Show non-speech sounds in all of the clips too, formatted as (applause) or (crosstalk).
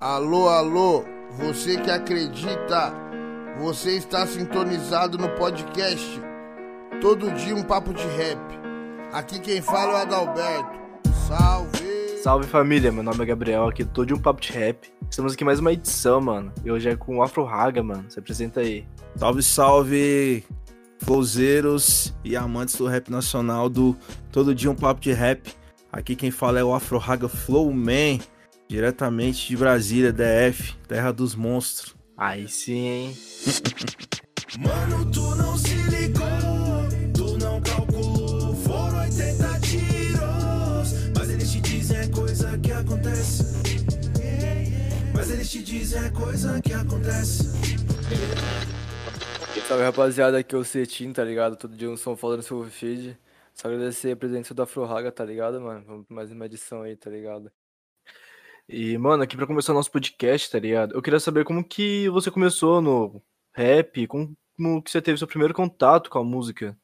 Alô, alô, você que acredita, você está sintonizado no podcast. Todo dia um papo de rap. Aqui quem fala é o Adalberto. Salve! Salve família, meu nome é Gabriel, aqui tô de um papo de rap. Estamos aqui mais uma edição, mano. E hoje é com o Afro Raga, mano. Se apresenta aí. Salve, salve, flowzeiros e amantes do rap nacional do Todo Dia um Papo de Rap. Aqui quem fala é o Afro Raga Flowman, diretamente de Brasília, DF, terra dos monstros. Aí sim, hein? Mano, tu não se ligou, tu não calculou, foram 80 tiros. Mas eles te dizem é coisa que acontece. Mas eles te dizem é coisa que acontece. Salve rapaziada, aqui é o Cetim, tá ligado? Todo dia um som falando sobre o feed. Só agradecer a presença do Afro Raga, tá ligado, mano? Vamos pra mais uma edição aí, tá ligado? E, mano, aqui pra começar o nosso podcast, tá ligado? Eu queria saber como que você começou no rap, como, como que você teve seu primeiro contato com a música.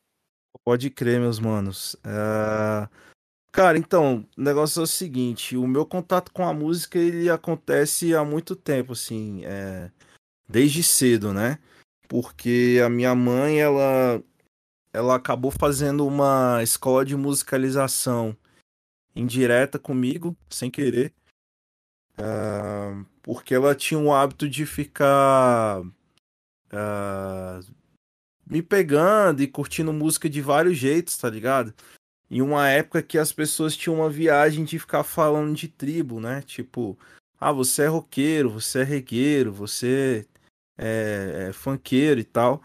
Pode crer, meus manos. É, Cara, então, o negócio é o seguinte, o meu contato com a música, ele acontece há muito tempo, assim, é, desde cedo, né? Porque a minha mãe, ela, ela acabou fazendo uma escola de musicalização indireta comigo, sem querer, ah, porque ela tinha o hábito de ficar ah, me pegando e curtindo música de vários jeitos, tá ligado? Em uma época que as pessoas tinham uma viagem de ficar falando de tribo, né? Tipo, ah, você é roqueiro, você é regueiro, você é, é funkeiro e tal.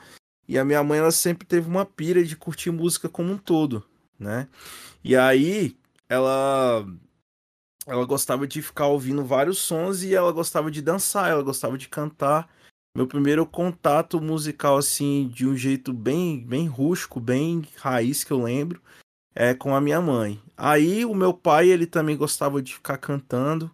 E a minha mãe, ela sempre teve uma pira de curtir música como um todo, né? E aí, ela ela gostava de ficar ouvindo vários sons e ela gostava de dançar, ela gostava de cantar. Meu primeiro contato musical, assim, de um jeito bem, bem rústico, bem raiz que eu lembro, é com a minha mãe. Aí o meu pai, ele também gostava de ficar cantando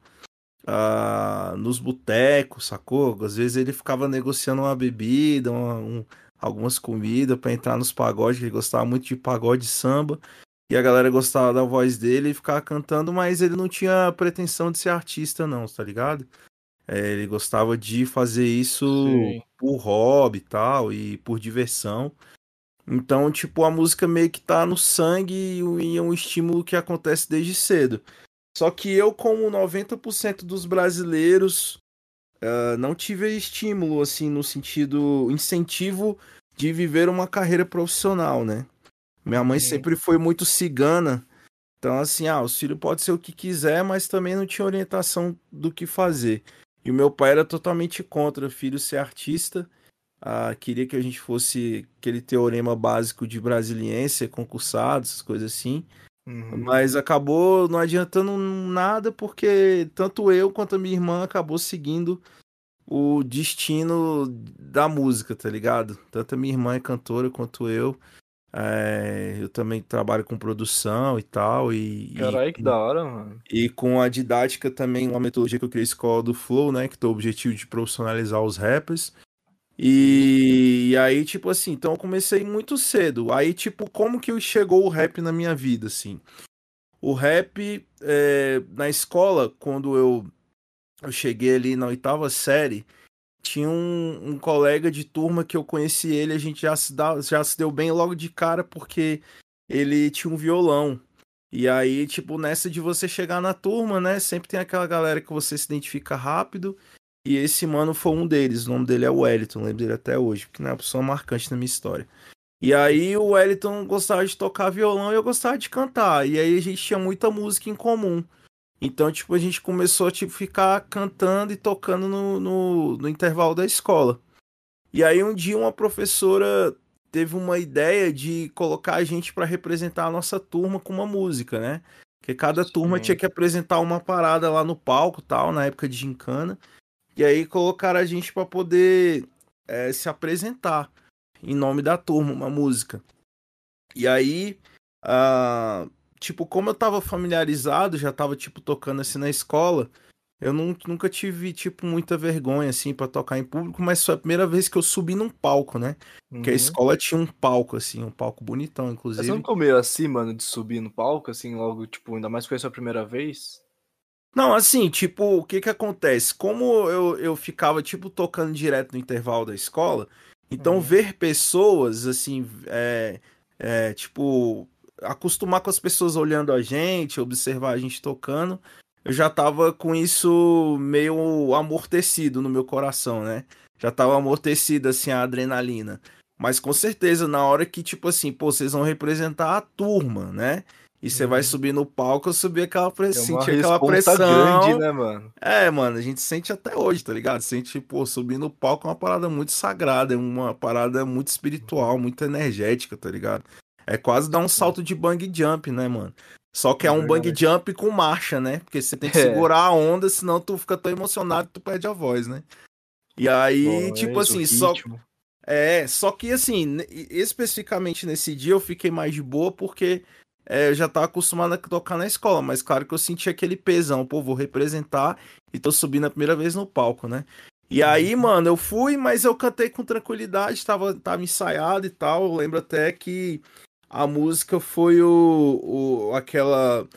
ah, nos botecos, sacou? Às vezes ele ficava negociando uma bebida, uma- um- algumas comidas para entrar nos pagodes, ele gostava muito de pagode samba. E a galera gostava da voz dele e ficava cantando, mas ele não tinha pretensão de ser artista, não, tá ligado? É, ele gostava de fazer isso Sim. por hobby e tal, e por diversão. Então, tipo, a música meio que tá no sangue e é um estímulo que acontece desde cedo. Só que eu, como 90% dos brasileiros, ah, não tive estímulo, assim, no sentido incentivo de viver uma carreira profissional, né? Minha mãe Sim. sempre foi muito cigana. Então, assim, ah, o filho pode ser o que quiser, mas também não tinha orientação do que fazer. E o meu pai era totalmente contra o filho ser artista. Ah, queria que a gente fosse aquele teorema básico de brasiliense, concursado, essas coisas assim. Uhum. Mas acabou não adiantando nada, porque tanto eu quanto a minha irmã acabou seguindo o destino da música, tá ligado? Tanto a minha irmã é cantora quanto eu. É, eu também trabalho com produção e tal. E, Caralho, que da hora, mano. e com a didática também, uma metodologia que eu criei, a escola do Flow, né? Que tem o objetivo de profissionalizar os rappers. E, e aí, tipo assim, então eu comecei muito cedo. Aí, tipo, como que chegou o rap na minha vida, assim? O rap, é, na escola, quando eu, eu cheguei ali na oitava série, tinha um, um colega de turma que eu conheci ele, a gente já se, dá, já se deu bem logo de cara, porque ele tinha um violão. E aí, tipo, nessa de você chegar na turma, né? Sempre tem aquela galera que você se identifica rápido. E esse mano foi um deles. O nome dele é Wellington, lembro dele até hoje, porque não é uma pessoa marcante na minha história. E aí o Wellington gostava de tocar violão e eu gostava de cantar. E aí a gente tinha muita música em comum. Então, tipo, a gente começou a tipo, ficar cantando e tocando no, no, no intervalo da escola. E aí um dia uma professora teve uma ideia de colocar a gente para representar a nossa turma com uma música, né? Porque cada turma Sim. tinha que apresentar uma parada lá no palco, tal, na época de gincana. E aí colocaram a gente para poder eh, se apresentar em nome da turma, uma música. E aí, ah, tipo, como eu tava familiarizado, já tava, tipo, tocando assim na escola, eu nun- nunca tive, tipo, muita vergonha, assim, pra tocar em público, mas foi a primeira vez que eu subi num palco, né? Porque a Uhum. escola tinha um palco, assim, um palco bonitão, Mas inclusive. você não ficou meio assim, mano, de subir no palco, assim, logo, tipo, ainda mais que foi a sua primeira vez? Não, assim, tipo, o que que acontece? Como eu, eu ficava, tipo, tocando direto no intervalo da escola, então Uhum. ver pessoas, assim, é, é, tipo, acostumar com as pessoas olhando a gente, observar a gente tocando, eu já tava com isso meio amortecido no meu coração, né? Já tava amortecido, assim, a adrenalina. Mas com certeza, na hora que, tipo assim, pô, vocês vão representar a turma, né? E você vai Uhum. subir no palco, eu subi aquela É pressão, uma sentir aquela pressão. grande, né, mano? É, mano, a gente sente até hoje, tá ligado? Sente, pô, subir no palco é uma parada muito sagrada, é uma parada muito espiritual, muito energética, tá ligado? É quase dar um salto de bang jump, né, mano? Só que é, É um bang jump com marcha, né? Porque você tem que (laughs) É. segurar a onda, senão tu fica tão emocionado que tu perde a voz, né? E aí, tipo Voz, o assim, só, ritmo. é, só que assim, especificamente nesse dia eu fiquei mais de boa porque é, eu já tava acostumado a tocar na escola, mas claro que eu senti aquele pesão, pô, vou representar e tô subindo a primeira vez no palco, né? E aí, mano, eu fui, mas eu cantei com tranquilidade, tava, tava ensaiado e tal. Eu lembro até que a música foi o, o aquela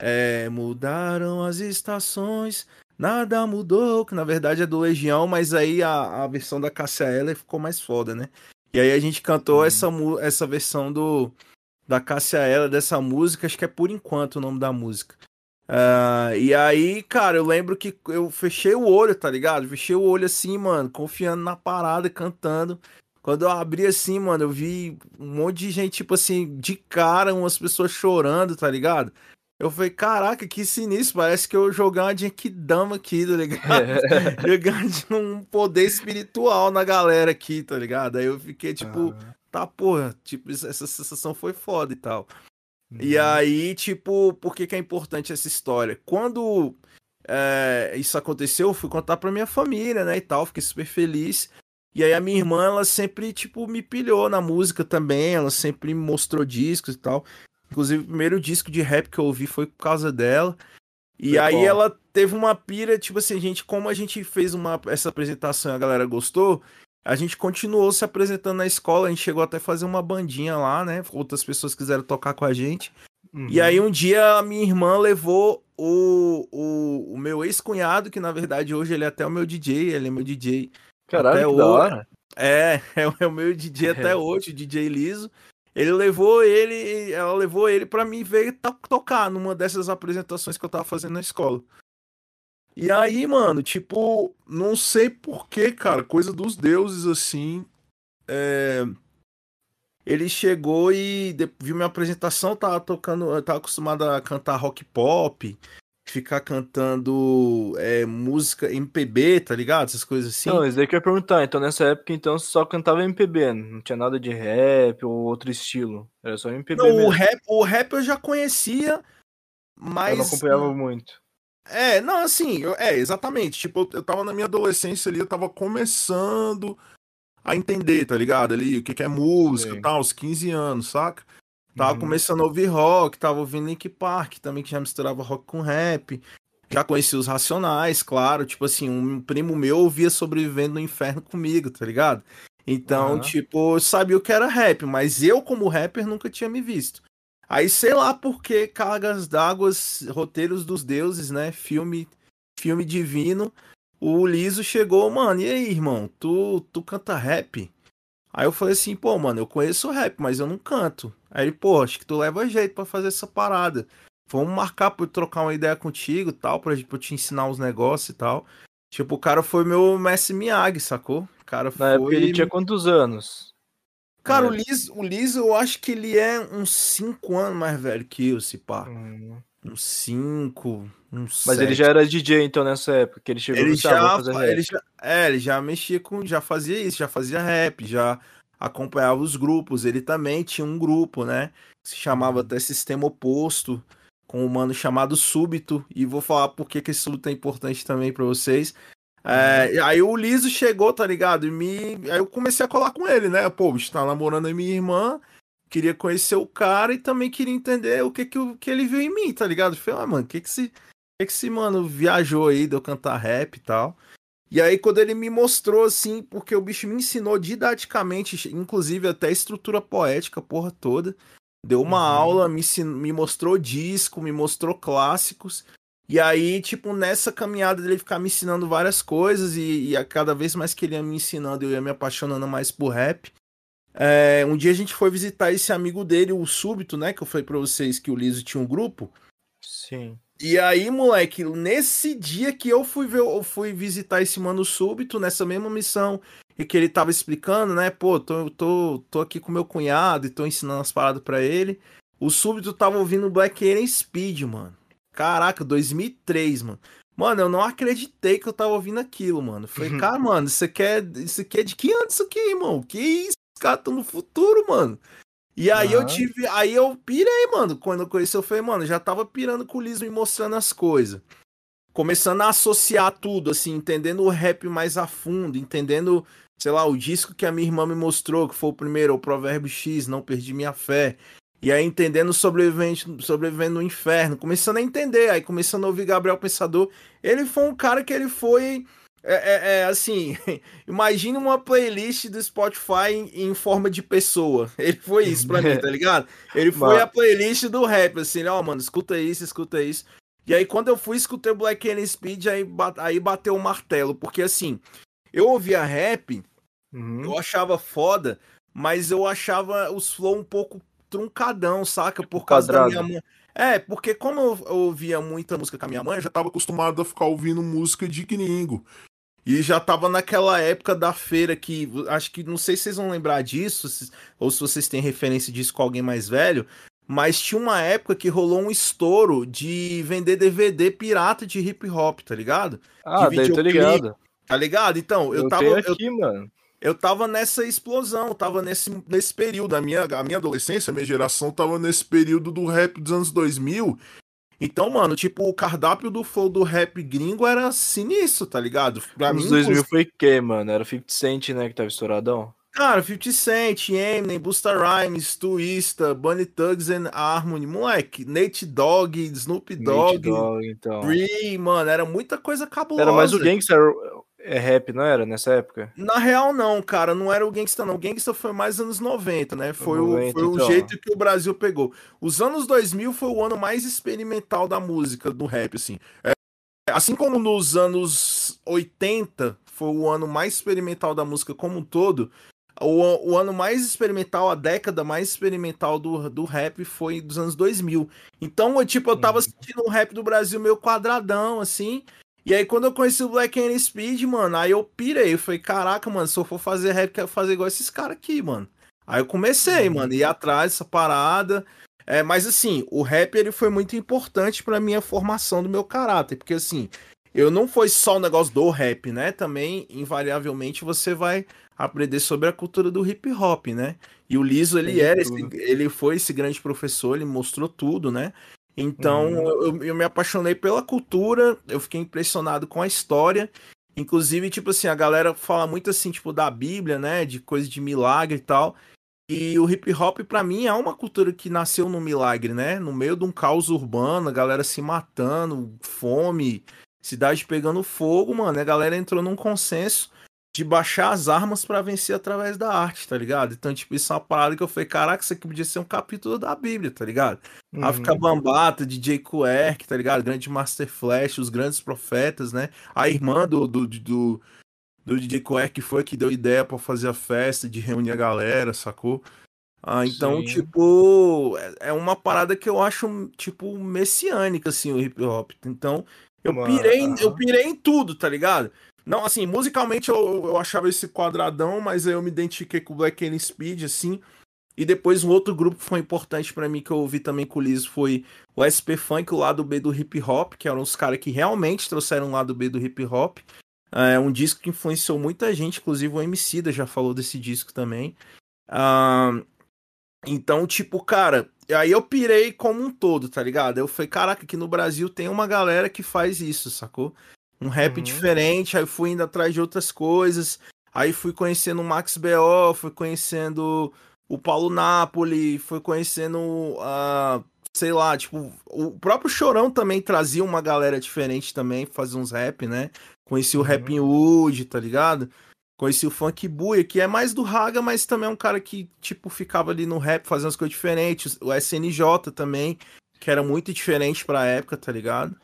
é, mudaram as estações, nada mudou, que na verdade é do Legião, mas aí a, a versão da Cássia Eller ficou mais foda, né? E aí a gente cantou Uhum. essa, mu- essa versão do da Cássia Eller dessa música, acho que é por enquanto o nome da música. Ah, e aí, cara, eu lembro que eu fechei o olho, tá ligado? Fechei o olho assim, mano, confiando na parada, cantando. Quando eu abri assim, mano, eu vi um monte de gente, tipo assim, de cara, umas pessoas chorando, tá ligado? Eu falei, caraca, que sinistro, parece que eu jogar uma Genkidama aqui, tá ligado? (laughs) Jogar de um poder espiritual na galera aqui, tá ligado? Aí eu fiquei, tipo, Ah, tá, porra, tipo, essa sensação foi foda e tal. E uhum. aí, tipo, por que que é importante essa história? Quando é, isso aconteceu, eu fui contar pra minha família, né, e tal, fiquei super feliz. E aí a minha irmã, ela sempre, tipo, me pilhou na música também, ela sempre me mostrou discos e tal. Inclusive, o primeiro disco de rap que eu ouvi foi por causa dela. E Foi aí qual? ela teve uma pira, tipo assim, gente, como a gente fez uma, essa apresentação e a galera gostou, a gente continuou se apresentando na escola, a gente chegou até a fazer uma bandinha lá, né? Outras pessoas quiseram tocar com a gente. E Uhum. aí um dia a minha irmã levou o, o, o meu ex-cunhado, que na verdade hoje ele é até o meu DJ, ele é meu DJ. Caralho, até que da hoje- hora. É, (laughs) é o- é o meu DJ (laughs) até É. hoje, o DJ Liso. Ele levou ele, ela levou ele pra mim ver to- tocar numa dessas apresentações que eu tava fazendo na escola. E aí, mano, tipo, não sei porquê, cara, coisa dos deuses assim. é, Ele chegou e viu minha apresentação, tava tocando, eu tava acostumado a cantar rock pop, ficar cantando é, música MPB, tá ligado? Essas coisas assim. Não, isso daí que eu ia perguntar. Então, nessa época, então, você só cantava MPB, não tinha nada de rap ou outro estilo. Era só MPB Não, o mesmo. rap, o rap eu já conhecia, mas. Eu não acompanhava muito. É, não, assim, eu- é, exatamente. Tipo, eu- eu tava na minha adolescência ali, eu tava começando a entender, tá ligado? Ali, o que que é música e tal, uns 15 anos, saca? Tava Uhum. começando a ouvir rock, tava ouvindo Link Park também, que já misturava rock com rap. Já conheci os Racionais, claro. Tipo assim, um primo meu ouvia Sobrevivendo no Inferno comigo, tá ligado? Então, Aham. tipo, eu sabia o que era rap, mas eu, como rapper, nunca tinha me visto. Aí, sei lá por que Cargas d'Água, Roteiros dos Deuses, né? Filme, filme divino. O Liso chegou, mano, e aí, irmão? Tu, tu canta rap? Aí eu falei assim, pô, mano, eu conheço rap, mas eu não canto. Aí ele, pô, acho que tu leva jeito pra fazer essa parada. Vamos marcar pra eu trocar uma ideia contigo e tal, pra, pra eu te ensinar uns negócios e tal. Tipo, o cara foi meu Messi Miyagi, sacou? O cara Na foi. época ele tinha quantos anos? Cara, É. o Liz, o Liz, eu acho que ele é uns 5 anos mais velho que eu, se pá. Hum. Uns 5, uns Mas ele sete. já era DJ então nessa época, que ele chegou ele "Ah, já, fazer fa- rap." ele já, é, ele já mexia com, já fazia isso, já fazia rap, já acompanhava os grupos. Ele também tinha um grupo, né? Se chamava até Sistema Oposto, com um mano chamado Súbito. E vou falar por que esse súbito é importante também pra vocês. É, e aí o Liso chegou, tá ligado? E me, aí eu comecei a colar com ele, né? Pô, o bicho tá namorando a minha irmã, queria conhecer o cara e também queria entender o que que, o- que ele viu em mim, tá ligado? Eu falei, ah, mano, o que que esse, que que esse mano viajou aí de eu cantar rap e tal? E aí, quando ele me mostrou, assim, porque o bicho me ensinou didaticamente, inclusive até estrutura poética, porra toda. Deu uma Uhum. aula, me, ensin- me mostrou disco, me mostrou clássicos. E aí, tipo, nessa caminhada dele ficar me ensinando várias coisas e, e a cada vez mais que ele ia me ensinando, eu ia me apaixonando mais por rap. É, um dia a gente foi visitar esse amigo dele, o Súbito, né? Que eu falei pra vocês que o Liso tinha um grupo. Sim. E aí, moleque, nesse dia que eu fui ver, eu fui visitar esse mano súbito, nessa mesma missão, e que ele tava explicando, né? Pô, tô, tô, tô aqui com meu cunhado e tô ensinando as paradas pra ele. O súbito tava ouvindo Black Alien Speed, mano. Caraca, 2003, mano. Mano, eu não acreditei que eu tava ouvindo aquilo, mano. Falei, cara, mano, isso aqui é, isso aqui é de que ano isso aqui, irmão? Que isso? Caras tão no futuro, mano. E aí eu Aham. tive. Aí eu pirei, mano. Quando eu conheci, eu falei, mano, já tava pirando com o Liso me mostrando as coisas. Começando a associar tudo, assim, entendendo o rap mais a fundo, entendendo, sei lá, o disco que a minha irmã me mostrou, que foi o primeiro, o Provérbio X, Não Perdi Minha Fé. E aí entendendo sobrevivente, sobrevivendo no inferno, começando a entender, aí começando a ouvir Gabriel Pensador. Ele foi um cara que ele foi. É, é- é, assim, (laughs) imagine uma playlist do Spotify em, em forma de pessoa. (laughs) Ele foi isso pra mim, tá ligado? Ele foi Mano. a playlist do rap, assim, ó, mano, escuta isso, escuta isso. E aí, quando eu fui, escutei o Black Alien Speed, aí, aí bateu o martelo, porque assim, eu ouvia rap, Uhum. eu achava foda, mas eu achava os flow um pouco truncadão, saca? Por causa da minha quadrado. mãe. É, porque como eu eu ouvia muita música com a minha mãe, eu já tava acostumado a ficar ouvindo música de gringo. E já tava naquela época da feira que, acho que, não sei se vocês vão lembrar disso, se- ou se vocês têm referência disso com alguém mais velho, mas tinha uma época que rolou um estouro de vender DVD pirata de hip hop, tá ligado? Ah, daí tô ligado. Tá ligado? Então, eu, Eu, tava. tenho eu- aqui, mano. eu tava nessa explosão, tava nesse, nesse período. A minha, a minha adolescência, a minha geração tava nesse período do rap dos anos 2000. Então, mano, tipo, o cardápio do flow do rap gringo era sinistro, tá ligado? Pra Nos mim, 2000 foi que, mano? Era 50 Cent, né, que tava estouradão? cara, 50 Cent, Eminem, Busta Rhymes, Twista, Bunny Thugs and Harmony, moleque, Nate Dogg, Snoop Nate Dogg, Dogg, então. Bree, mano, era muita coisa cabulosa. Era mais o Gangster é rap, não era, nessa época? Na real, não, cara, não era o Gangsta, não. O Gangsta foi mais anos 90, né? Foi, 90, o, foi o então. jeito que o Brasil pegou. Os anos 2000 foi o ano mais experimental da música, do rap, assim. É, assim como nos anos 80 foi o ano mais experimental da música como um todo, o, o ano mais experimental, a década mais experimental do, do rap foi dos anos 2000. Então, eu, tipo, eu tava Uhum. sentindo o rap do Brasil meio quadradão, assim. E aí, quando eu conheci o Black Alien Speed, mano, aí eu pirei. Eu falei, caraca, mano, se eu for fazer rap, quero fazer igual esses caras aqui, mano. Aí eu comecei, Uhum. mano, ir atrás dessa parada. É, mas assim, o rap ele foi muito importante pra minha formação do meu caráter, porque assim, eu não foi só o negócio do rap, né? Também, invariavelmente, você vai aprender sobre a cultura do hip hop, né? E o Liso, ele era, esse, ele foi esse grande professor, ele mostrou tudo, né? Então, Uhum. eu, eu me apaixonei pela cultura, eu fiquei impressionado com a história. Inclusive, tipo assim, a galera fala muito assim, tipo, da Bíblia, né? De coisa de milagre e tal. E o hip hop, pra mim, é uma cultura que nasceu no milagre, né? No meio de um caos urbano, a galera se matando, fome, cidade pegando fogo, mano. A galera entrou num consenso de baixar as armas pra vencer através da arte, tá ligado? Então, tipo, isso é uma parada que eu falei, caraca, isso aqui podia ser um capítulo da Bíblia, tá ligado? Uhum. África Bambata, DJ Quirk, tá ligado? Grande Master Flash, os grandes profetas, né? A irmã do, do, do, do DJ Quirk foi que deu ideia pra fazer a festa, de reunir a galera, sacou? Ah, então, Sim. tipo, é- é uma parada que eu acho, tipo, messiânica, assim, o hip hop. Então, eu pirei, eu pirei em tudo, tá ligado? Não, assim, musicalmente eu, eu achava esse quadradão, mas eu me identifiquei com o Black Alien Speed, assim. E depois um outro grupo que foi importante pra mim que eu ouvi também com o Liz foi o SP Funk, o lado B do hip hop, que eram os caras que realmente trouxeram o lado B do hip hop. É um disco que influenciou muita gente, inclusive o Emicida já falou desse disco também. Ah, então, tipo, cara, aí eu pirei como um todo, tá ligado? Eu falei, caraca, aqui no Brasil tem uma galera que faz isso, sacou? Um rap Uhum. diferente, aí fui indo atrás de outras coisas. Aí fui conhecendo o Max B.O., fui conhecendo o Paulo Napoli, fui conhecendo a. sei lá, tipo, o próprio Chorão também trazia uma galera diferente também, fazia uns rap, né? Conheci o Uhum. Rap Wood, tá ligado? Conheci o Funk Buia, que é mais do Raga, mas também é um cara que, tipo, ficava ali no rap fazendo as coisas diferentes. O SNJ também, que era muito diferente pra época, tá ligado?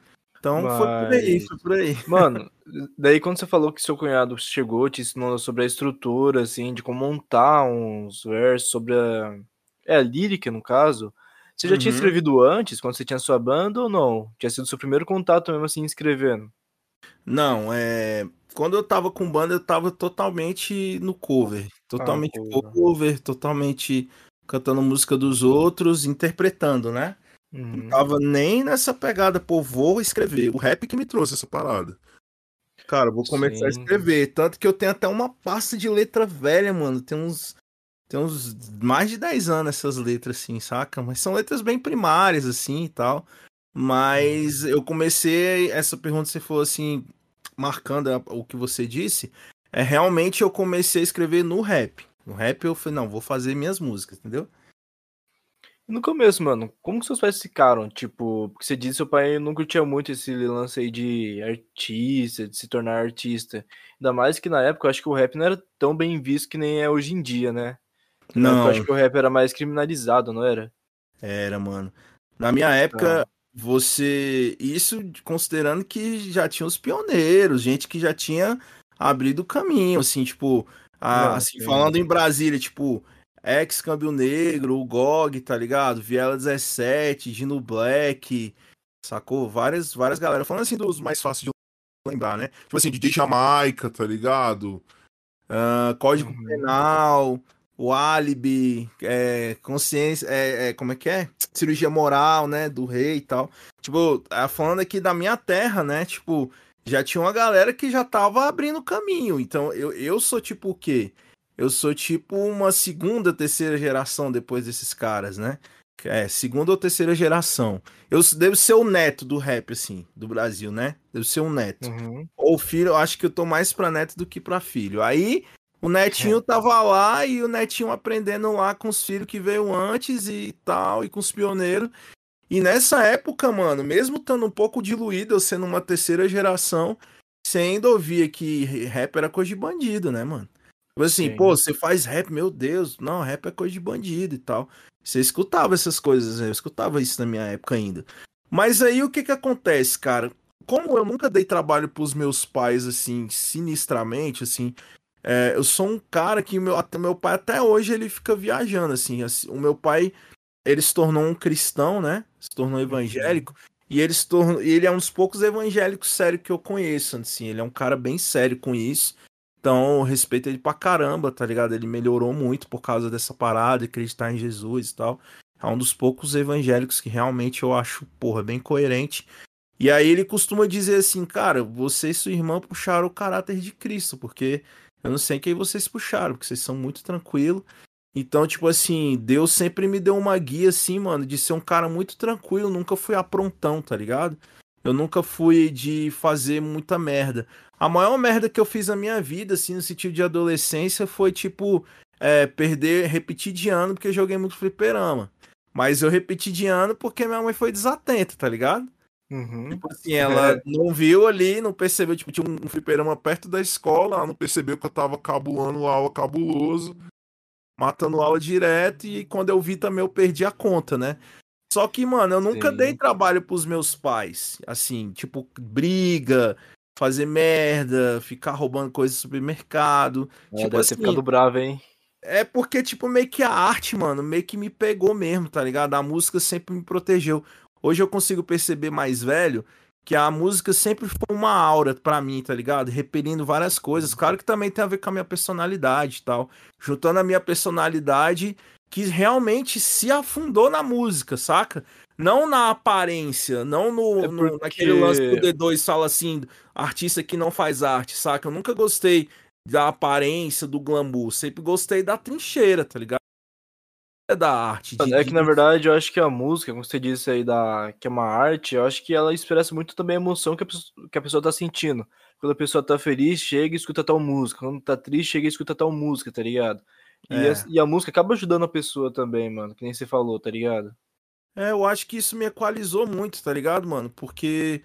Então foi por aí, Mas- foi por aí. (laughs) Mano, daí quando você falou que seu cunhado chegou, te ensinou sobre a estrutura, assim, de como montar uns versos, sobre a. É, a lírica, no caso. Você já tinha Uhum. escrevido antes, quando você tinha sua banda ou não? Tinha sido seu primeiro contato mesmo assim, escrevendo? Não, é. Quando eu tava com banda, eu tava totalmente no cover. Totalmente cover. cover, totalmente cantando música dos outros, interpretando, né? Uhum. Não tava nem nessa pegada, pô, vou escrever. O rap que me trouxe essa parada. Cara, vou começar a Sim. escrever. Tanto que eu tenho até uma pasta de letra velha, mano. Tem uns. Tem uns mais de 10 anos essas letras, assim, saca? Mas são letras bem primárias, assim e tal. Mas eu comecei. Essa pergunta você falou assim, marcando a- o que você disse. É realmente eu comecei a escrever no rap. No rap eu falei, não, vou fazer minhas músicas, entendeu? No começo, mano, como que seus pais ficaram? Tipo, porque você disse que seu pai não curtia muito esse lance aí de artista, de se tornar artista. Ainda mais que na época eu acho que o rap não era tão bem visto que nem é hoje em dia, né? Na Não. eu acho que o rap era mais criminalizado, não era? Era, mano. Na minha época, você. Isso considerando que já tinha os pioneiros, gente que já tinha abrido o caminho, assim, tipo. a- Não, assim, sim. falando em Brasília, tipo. Ex Câmbio Negro, o GOG, tá ligado? Viela 17, Gino Black, sacou? Várias, várias galera. Falando assim dos mais fáceis de lembrar, né? Tipo assim, DJ Jamaica, tá ligado? Ah, Código Uhum. Penal, o Alibi, é, consciência, é, é, como é que é? Cirurgia moral, né, do rei e tal. Tipo, falando aqui da minha terra, né, tipo, já tinha uma galera que já tava abrindo caminho. Então, eu, eu sou tipo o quê? Eu sou tipo uma segunda, terceira geração depois desses caras, né? É, segunda ou terceira geração. Eu devo ser o neto do rap, assim, do Brasil, né? Devo ser um neto. Uhum. Ou filho, eu acho que eu tô mais pra neto do que pra filho. Aí o netinho tava lá e o netinho aprendendo lá com os filhos que veio antes e tal, e com os pioneiros. E nessa época, mano, mesmo estando um pouco diluído, eu sendo uma terceira geração, você ainda ouvia que rap era coisa de bandido, né, mano? Tipo assim, Sim. pô, você faz rap, meu Deus, não, rap é coisa de bandido e tal. Você escutava essas coisas, eu escutava isso na minha época ainda. Mas aí o que que acontece, cara? Como eu nunca dei trabalho pros meus pais, assim, sinistramente, assim, é, eu sou um cara que meu, até meu pai até hoje ele fica viajando, assim, assim, o meu pai, ele se tornou um cristão, né? Se tornou evangélico, e ele se tornou, e ele é um dos poucos evangélicos sérios que eu conheço, assim, ele é um cara bem sério com isso. Então, respeito ele pra caramba, tá ligado? Ele melhorou muito por causa dessa parada, acreditar em Jesus e tal. É um dos poucos evangélicos que realmente eu acho, porra, bem coerente. E aí ele costuma dizer assim, cara, você e sua irmã puxaram o caráter de Cristo, porque eu não sei quem vocês puxaram, porque vocês são muito tranquilos. Então, tipo assim, Deus sempre me deu uma guia, assim, mano, de ser um cara muito tranquilo, nunca fui aprontão, tá ligado? Eu nunca fui de fazer muita merda. A maior merda que eu fiz na minha vida, assim, no sentido de adolescência, foi, tipo, é, perder, repetir de ano, porque eu joguei muito fliperama. Mas eu repeti de ano porque minha mãe foi desatenta, tá ligado? Uhum. Tipo assim, ela não viu ali, não percebeu, tipo, tinha um fliperama perto da escola, ela não percebeu que eu tava cabulando aula cabuloso, matando aula direto, e quando eu vi também eu perdi a conta, né? Só que, mano, eu nunca Sim. dei trabalho pros meus pais, assim, tipo, briga, fazer merda, ficar roubando coisas do supermercado. É, tipo deve assim, ter ficado bravo, hein? é porque, tipo, meio que a arte, mano, meio que me pegou mesmo, tá ligado? A música sempre me protegeu. Hoje eu consigo perceber mais velho que a música sempre foi uma aura pra mim, tá ligado? Repelindo várias coisas. Claro que também tem a ver com a minha personalidade e tal. Juntando a minha personalidade que realmente se afundou na música, saca? Não na aparência, não no, É no- porque- naquele lance que o D2 fala assim, artista que não faz arte, saca? Eu nunca gostei da aparência, do glamour. Sempre gostei da trincheira, tá ligado? É da arte. de- É que na verdade eu acho que a música, como você disse aí, da, que é uma arte, eu acho que ela expressa muito também a emoção que a, pessoa, que a pessoa tá sentindo. Quando a pessoa tá feliz, chega e escuta tal música. Quando tá triste, chega e escuta tal música, tá ligado? E, É. a, e a música acaba ajudando a pessoa também, mano, que nem você falou, tá ligado? É, eu acho que isso me equalizou muito, tá ligado, mano? Porque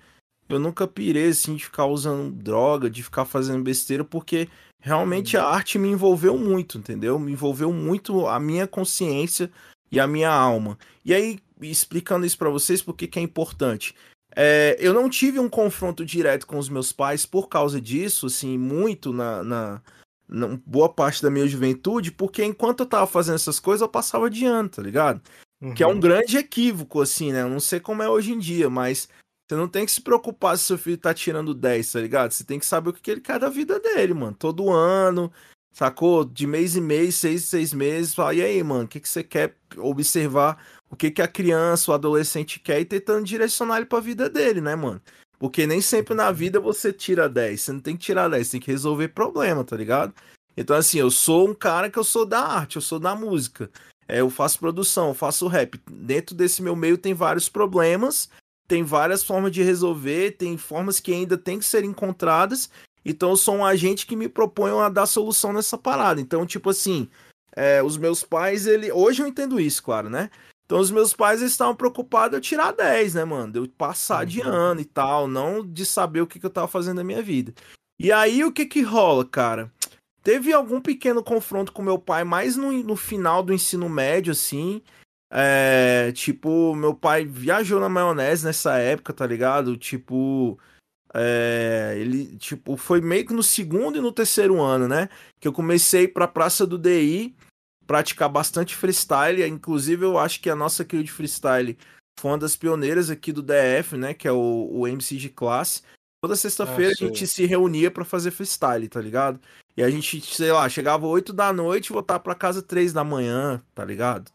eu nunca pirei, assim, de ficar usando droga, de ficar fazendo besteira, porque realmente a arte me envolveu muito, entendeu? Me envolveu muito a minha consciência e a minha alma. E aí, explicando isso pra vocês, por que que é importante? é, eu não tive um confronto direto com os meus pais por causa disso, assim, muito na, na, na boa parte da minha juventude, porque enquanto eu tava fazendo essas coisas, eu passava de ano, tá ligado? Que é um Uhum. grande equívoco, assim, né? Eu não sei como é hoje em dia, mas você não tem que se preocupar se seu filho tá tirando 10, tá ligado? Você tem que saber o que que ele quer da vida dele, mano. Todo ano, sacou? De mês em mês, seis em seis meses. Fala, e aí, mano, o que, que você quer observar? O que, que a criança, o adolescente quer e tentando direcionar ele pra vida dele, né, mano? Porque nem sempre na vida você tira 10. Você não tem que tirar 10, você tem que resolver problema, tá ligado? Então, assim, eu sou um cara que eu sou da arte, eu sou da música. É, eu faço produção, eu faço rap. Dentro desse meu meio tem vários problemas, tem várias formas de resolver, tem formas que ainda tem que ser encontradas. Então eu sou um agente que me propõe a dar solução nessa parada. Então, tipo assim, é, os meus pais, ele. Hoje eu entendo isso, claro, né? Então os meus pais estavam preocupados em eu tirar 10, né, mano? De eu passar de Uhum. ano e tal, não de saber o que, que eu tava fazendo na minha vida. E aí o que que rola, cara? Teve algum pequeno confronto com meu pai, mais no, no final do ensino médio, assim. É, tipo, meu pai viajou na maionese nessa época, tá ligado? Tipo, é, ele, tipo, foi meio que no segundo e no terceiro ano, né? Que eu comecei pra Praça do DI praticar bastante freestyle. Inclusive, eu acho que a nossa crew de freestyle foi uma das pioneiras aqui do DF, né? Que é o, o MC de classe. Toda sexta-feira Ah, a gente se reunia pra fazer freestyle, tá ligado? E a gente, sei lá, chegava 8 da noite e voltava pra casa 3 da manhã, tá ligado?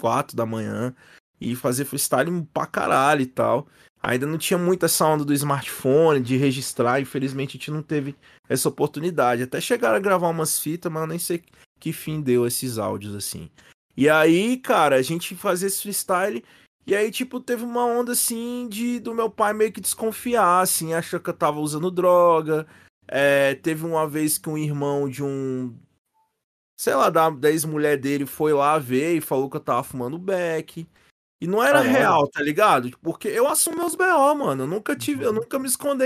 4 da manhã. E fazer freestyle pra caralho e tal. Ainda não tinha muita essa onda do smartphone, de registrar. Infelizmente a gente não teve essa oportunidade. Até chegaram a gravar umas fitas, mas eu nem sei que fim deu esses áudios assim. E aí, cara, a gente fazia esse freestyle. E aí, tipo, teve uma onda assim de do meu pai meio que desconfiar, assim, achou que eu tava usando droga. É, teve uma vez que um irmão de um. Sei lá, da, da ex-mulher dele foi lá ver e falou que eu tava fumando beck. E não era Caralho. real, tá ligado? Porque eu assumo meus BO, mano. Eu nunca tive, eu nunca me escondi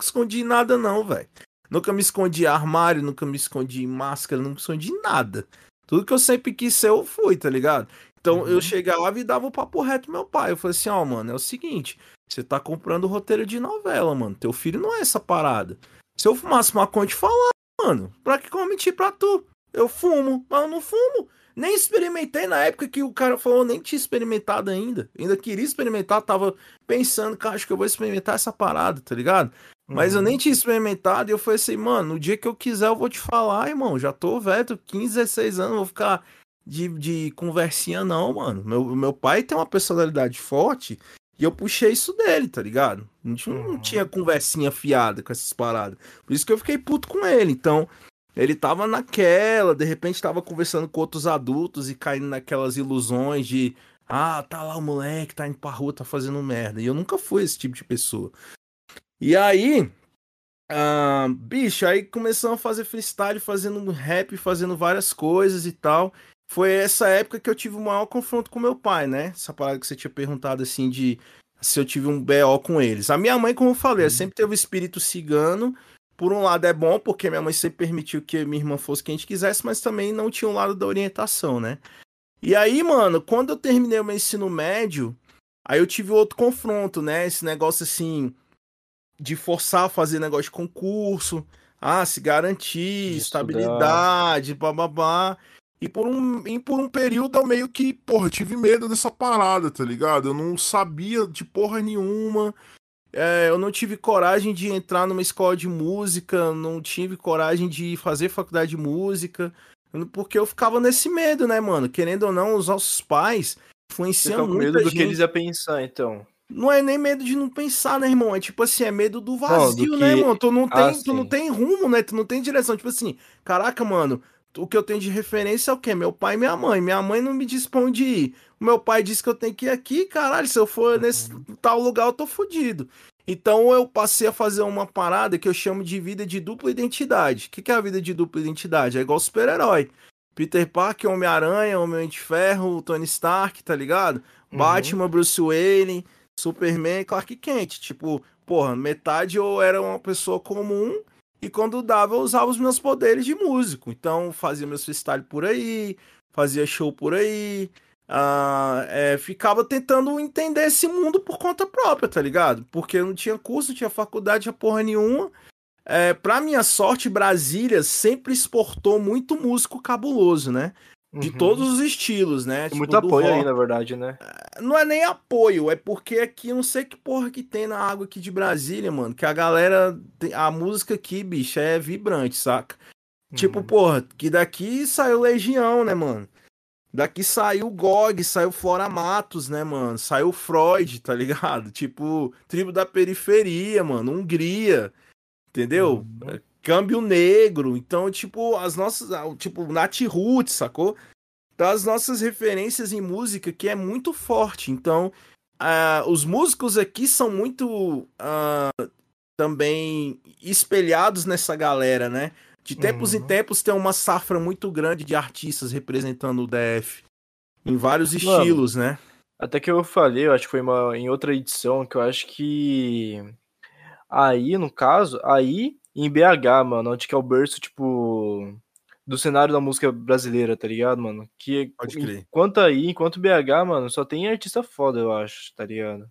escondi em nada, não, velho. Nunca me escondi em armário, nunca me escondi em máscara, nunca me escondi em nada. Tudo que eu sempre quis ser, eu fui, tá ligado? Então eu chegava e dava o papo reto pro meu pai. Eu falei assim, ó, mano, é o seguinte, você tá comprando roteiro de novela, mano. Teu filho não é essa parada. Se eu fumasse maconha, eu te falar, mano. Pra que eu mentir pra tu? Eu fumo, mas eu não fumo. Nem experimentei na época que o cara falou, nem tinha experimentado ainda. Ainda queria experimentar, tava pensando, cara, acho que eu vou experimentar essa parada, tá ligado? Mas eu Uhum. nem tinha experimentado e eu falei assim, mano, no dia que eu quiser eu vou te falar, irmão. Já tô velho, tô 15, 16 anos, não vou ficar de, de conversinha, não, mano. Meu, meu pai tem uma personalidade forte e eu puxei isso dele, tá ligado? A gente não Uhum. tinha conversinha fiada com essas paradas. Por isso que eu fiquei puto com ele. Então, ele tava naquela, de repente tava conversando com outros adultos e caindo naquelas ilusões de. Ah, tá lá o moleque, tá indo pra rua, tá fazendo merda. E eu nunca fui esse tipo de pessoa. E aí, ah, bicho, aí começamos a fazer freestyle, fazendo rap, fazendo várias coisas e tal. Foi essa época que eu tive o maior confronto com meu pai, né? Essa parada que você tinha perguntado assim de se eu tive um BO com eles. A minha mãe, como eu falei, ela sempre teve o espírito cigano. Por um lado é bom, porque minha mãe sempre permitiu que minha irmã fosse quem a gente quisesse, mas também não tinha um lado da orientação, né? E aí, mano, quando eu terminei o meu ensino médio, aí eu tive outro confronto, né? Esse negócio assim de forçar a fazer negócio de concurso, ah, se garantir, De estabilidade, bababá. E por um, e por um período eu meio que, porra, tive medo dessa parada, tá ligado? Eu não sabia de porra nenhuma. É, eu não tive coragem de entrar numa escola de música, não tive coragem de fazer faculdade de música, porque eu ficava nesse medo, né, mano? Querendo ou não, os nossos pais Você influenciam fica com muita medo do gente. que eles iam pensar, então. Não é nem medo de não pensar, né, irmão? É tipo assim, é medo do do vazio, né, que- irmão? Tu não tem, Ah, tu não tem rumo, né? Tu não tem direção. Tipo assim, caraca, mano, o que eu tenho de referência é o quê? Meu pai e minha mãe. Minha mãe não me diz pra onde ir. O meu pai disse que eu tenho que ir aqui, caralho, se eu for nesse tal lugar, eu tô fudido. Então eu passei a fazer uma parada que eu chamo de vida de dupla identidade. O que que é a vida de dupla identidade? É igual super-herói. Peter Parker, Homem-Aranha, Homem de Ferro, Tony Stark, tá ligado? Uhum. Batman, Bruce Wayne, Superman, Clark Kent. Tipo, porra, metade eu era uma pessoa comum e quando dava eu usava os meus poderes de músico. Então fazia meus freestyle por aí, fazia show por aí, ah, é, ficava tentando entender esse mundo por conta própria, tá ligado? Porque não tinha curso, não tinha faculdade, tinha porra nenhuma. É, pra minha sorte, Brasília sempre exportou muito músico cabuloso, né? De Uhum. todos os estilos, né? Tem Tipo, muito apoio aí, rock. na verdade, né? Não é nem apoio, é porque aqui não sei que porra que tem na água aqui de Brasília, mano. Que a galera. tem- A música aqui, bicho, é vibrante, saca? Tipo, Uhum. porra, que daqui saiu Legião, né, mano? Daqui saiu GOG, saiu Flora Matos, né, mano? Saiu Freud, tá ligado? (laughs) Tipo, Tribo da Periferia, mano, Hungria, entendeu? Uhum. Câmbio Negro. Então, tipo, as nossas. ah, Tipo, Nat Roots, sacou? Então, as nossas referências em música que é muito forte. Então, ah, os músicos aqui são muito ah, também espelhados nessa galera, né? De tempos em Uhum. tempos tem uma safra muito grande de artistas representando o DF. Em vários Mano, estilos, né? Até que eu falei, eu acho que foi uma, em outra edição, que eu acho que aí, no caso, aí em BH, mano, onde que é o berço, tipo, do cenário da música brasileira, tá ligado, mano? Que Pode crer. enquanto aí, enquanto BH, mano, só tem artista foda, eu acho, tá ligado?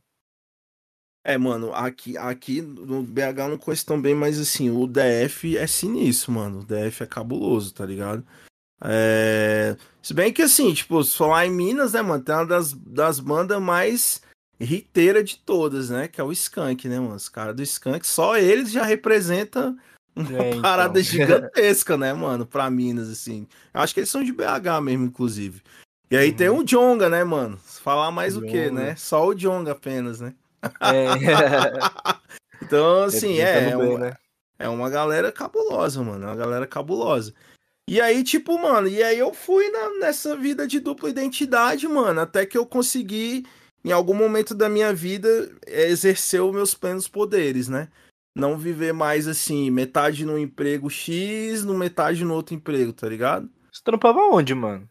É, mano, aqui, aqui no BH eu não conheço tão bem, mas assim, o DF é sinistro, mano. O DF é cabuloso, tá ligado? É... Se bem que assim, tipo, se falar em Minas, né, mano, tem uma das, das bandas mais hiteiras de todas, né? Que é o Skank, né, mano? Os caras do Skank, só eles já representam uma É, então. parada (laughs) gigantesca, né, mano, pra Minas, assim. Eu acho que eles são de BH mesmo, inclusive. E aí tem o Jonga, né, mano? Falar mais o quê, Djonga. né? Só o Jonga apenas, né? É, (laughs) Então, assim, é, é, bem, uma, né? é uma galera cabulosa, mano. É uma galera cabulosa. E aí, tipo, mano, e aí eu fui na- nessa vida de dupla identidade, mano, até que eu consegui, em algum momento da minha vida, exercer os meus plenos poderes, né? Não viver mais assim, metade no emprego X, no metade no outro emprego, tá ligado? Você trampava onde, mano?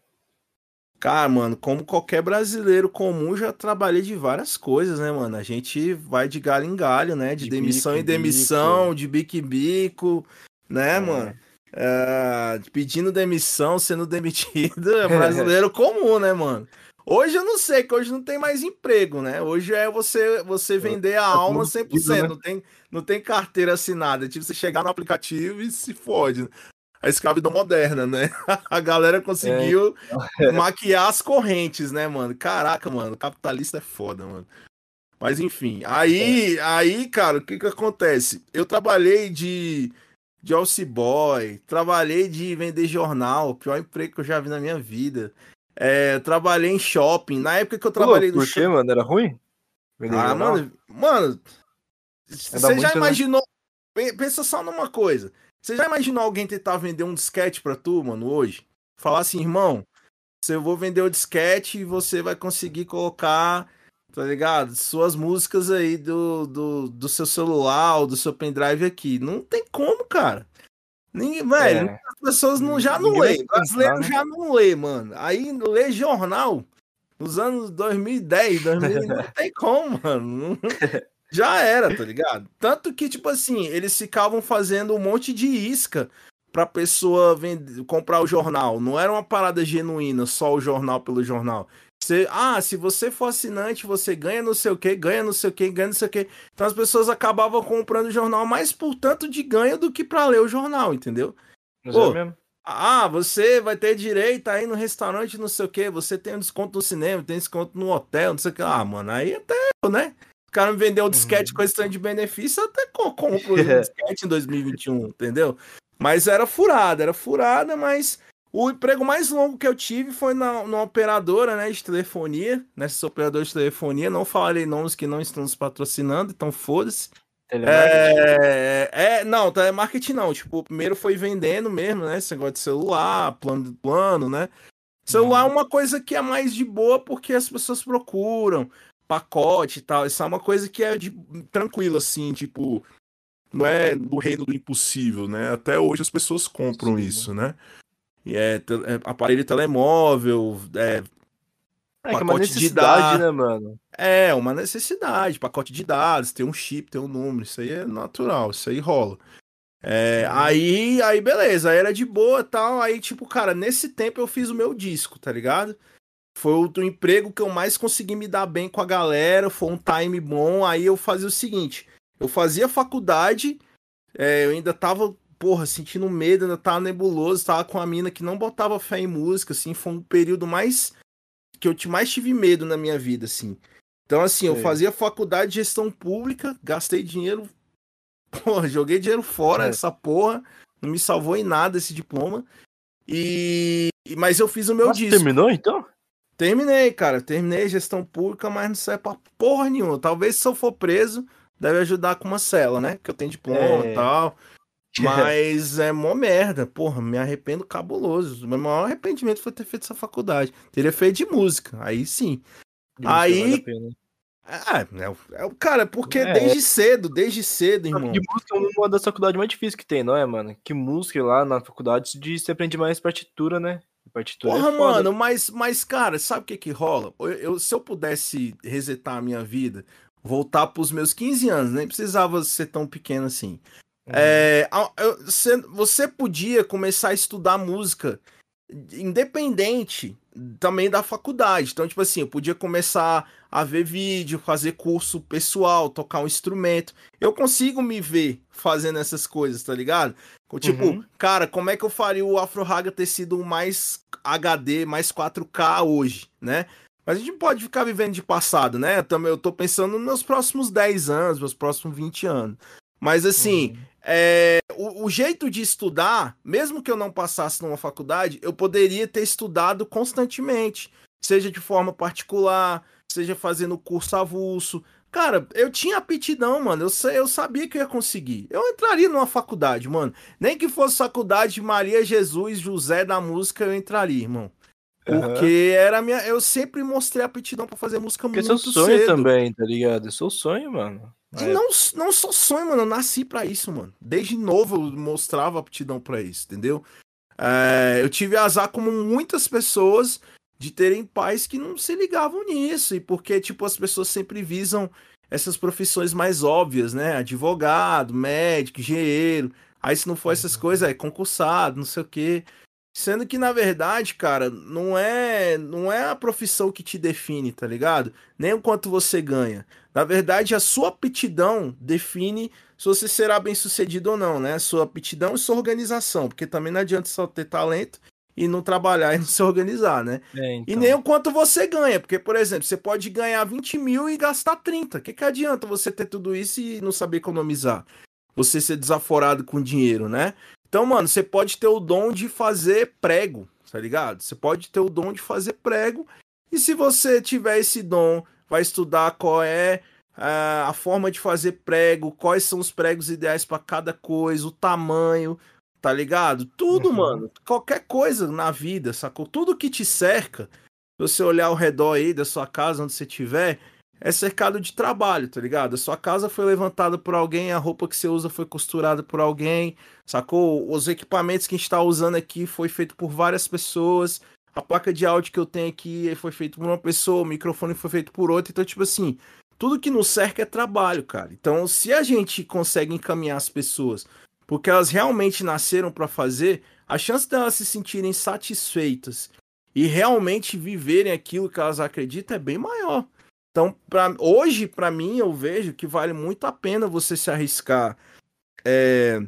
Cara, mano, como qualquer brasileiro comum, já trabalhei de várias coisas, né, mano? A gente vai de galho em galho, né? De, De demissão bico em em demissão, de bico em bico, né, É. mano? É, pedindo demissão, sendo demitido, é (laughs) brasileiro comum, né, mano? Hoje eu não sei, que hoje não tem mais emprego, né? Hoje é você você vender a Tá alma tudo 100%, fodido, né? não, tem, não tem carteira assinada. É tipo você chegar no aplicativo e se fode. A escravidão moderna, né? (laughs) A galera conseguiu (laughs) maquiar as correntes, né, mano? Caraca, mano, capitalista é foda, mano. Mas enfim, aí, aí, cara, o que que acontece? Eu trabalhei de de office boy, trabalhei de vender jornal, pior emprego que eu já vi na minha vida. É, trabalhei em shopping. Na época que eu trabalhei Pô, no por quê, mano? Era ruim? Ah, jornal? mano, mano, É você já né? imaginou? Pe- Pensa só numa coisa. Você já imaginou alguém tentar vender um disquete pra tu, mano, hoje? Falar assim, irmão, você eu vou vender o disquete e você vai conseguir colocar, tá ligado? Suas músicas aí do, do, do seu celular ou do seu pendrive aqui. Não tem como, cara. Ninguém, velho, É. as pessoas não, já não Ninguém lê. Brasileiro né? já não lê, mano. Aí lê jornal nos anos 2010, 2000, não tem como, mano. (laughs) Já era, tá ligado? Tanto que, tipo assim, eles ficavam fazendo um monte de isca pra pessoa vender, comprar o jornal. Não era uma parada genuína, só o jornal pelo jornal. Você, ah, se você for assinante, você ganha não sei o que, ganha não sei o que, ganha não sei o que. Então as pessoas acabavam comprando o jornal mais por tanto de ganho do que pra ler o jornal, entendeu? Mas Pô, é mesmo? Ah, você vai ter direito aí no restaurante, não sei o que, você tem um desconto no cinema, tem desconto no hotel, não sei o que. Ah, mano, aí até, eu, né? O cara me vendeu um disquete Uhum. com esse tanto de benefício, até co- compro (laughs) um disquete em 2021, entendeu? Mas era furada, era furada, mas o emprego mais longo que eu tive foi na, numa operadora, né, de telefonia, nessa operadora de telefonia, não falarei nomes que não estão nos patrocinando, então foda-se. É, é, não, telemarketing não. Tipo, primeiro foi vendendo mesmo, né? Esse negócio de celular, plano, plano, né? Celular é uma coisa que é mais de boa porque as pessoas procuram pacote e tal. Isso é uma coisa que é de, tranquila, assim, tipo, não é do reino do impossível, né? Até hoje as pessoas compram Sim. isso, né? E é, é aparelho telemóvel, é, É é uma pacote de necessidade, dados. né, mano? é uma necessidade, pacote de dados, tem um chip, tem um número, isso aí é natural, isso aí rola. É, Uhum. aí, aí beleza, aí era de boa tal, aí tipo, cara, nesse tempo eu fiz o meu disco, tá ligado? Foi o do emprego que eu mais consegui me dar bem com a galera, foi um time bom. Aí eu fazia o seguinte: eu fazia faculdade, é, eu ainda tava, porra, sentindo medo, ainda tava nebuloso, tava com a mina que não botava fé em música, assim, foi um período mais. que eu mais tive medo na minha vida, assim. Então, assim, eu Sei. fazia faculdade de gestão pública, gastei dinheiro, (laughs) porra, joguei dinheiro fora É. essa porra, não me salvou em nada esse diploma. E. Mas eu fiz o meu Nossa, disco. terminou então? Terminei, cara. Terminei gestão pública, mas não serve pra porra nenhuma. Talvez se eu for preso, deve ajudar com uma cela, né? Que eu tenho diploma e É. tal. (laughs) Mas é mó merda. Porra, me arrependo cabuloso. O meu maior arrependimento foi ter feito essa faculdade. Teria feito de música. Aí sim. Aí- Vale a pena. É, é, é o cara, porque É. desde cedo, desde cedo, irmão. De música é uma das faculdades mais difíceis que tem, não é, mano? Que música lá na faculdade de se aprende mais partitura, né? Partitura Porra, é mano, mas, mas, cara, sabe o que que rola? Eu, eu- se eu pudesse resetar a minha vida, voltar pros meus 15 anos, nem precisava ser tão pequeno assim. Uhum. É, eu- você, podia começar a estudar música independente também da faculdade. Então, tipo assim, eu podia começar a ver vídeo, fazer curso pessoal, tocar um instrumento. Eu consigo me ver fazendo essas coisas, tá ligado? Tipo, Uhum. cara, como é que eu faria o Afro Raga ter sido mais HD, mais 4K hoje, né? Mas a gente pode ficar vivendo de passado, né? Também eu tô pensando nos meus próximos 10 anos, meus próximos 20 anos. Mas assim, Uhum. É, o, o jeito de estudar, mesmo que eu não passasse numa faculdade, eu poderia ter estudado constantemente, seja de forma particular, seja fazendo curso avulso. Cara, eu tinha aptidão, mano. Eu, eu sabia que eu ia conseguir. Eu entraria numa faculdade, mano. Nem que fosse faculdade de Maria Jesus José da música, eu entraria, irmão. Porque era a minha. Eu sempre mostrei aptidão pra fazer música Porque é muito seu sonho cedo. também, tá ligado? É seu sonho, mano. E não, não só sonho, mano. Eu nasci pra isso, mano. Desde novo eu mostrava aptidão pra isso, entendeu? É, eu tive azar como muitas pessoas de terem pais que não se ligavam nisso. E porque, tipo, as pessoas sempre visam essas profissões mais óbvias, né? Advogado, médico, engenheiro. Aí se não for essas coisas, é concursado, não sei o quê. Sendo que, na verdade, cara, não é, não é a profissão que te define, tá ligado? Nem o quanto você ganha. Na verdade, a sua aptidão define se você será bem sucedido ou não, né? Sua aptidão e sua organização, porque também não adianta só ter talento e não trabalhar e não se organizar, né? É, E então. nem o quanto você ganha, porque, por exemplo, você pode ganhar 20 mil e gastar 30. O que, que adianta você ter tudo isso e não saber economizar? Você ser desaforado com dinheiro, né? Então, mano, você pode ter o dom de fazer prego, tá ligado? Você pode ter o dom de fazer prego. E se você tiver esse dom, vai estudar qual é a forma de fazer prego, quais são os pregos ideais para cada coisa, o tamanho, tá ligado? Tudo, Uhum. mano. Qualquer coisa na vida, sacou? Tudo que te cerca, se você olhar ao redor aí da sua casa, onde você estiver, é cercado de trabalho, tá ligado? A sua casa foi levantada por alguém, a roupa que você usa foi costurada por alguém, sacou? Os equipamentos que a gente tá usando aqui foi feito por várias pessoas. A placa de áudio que eu tenho aqui foi feito por uma pessoa, o microfone foi feito por outra. Então, tipo assim, tudo que nos cerca é trabalho, cara. Então, se a gente consegue encaminhar as pessoas porque elas realmente nasceram pra fazer, a chance delas se sentirem satisfeitas e realmente viverem aquilo que elas acreditam é bem maior. Então, pra, hoje, pra mim, eu vejo que vale muito a pena você se arriscar é,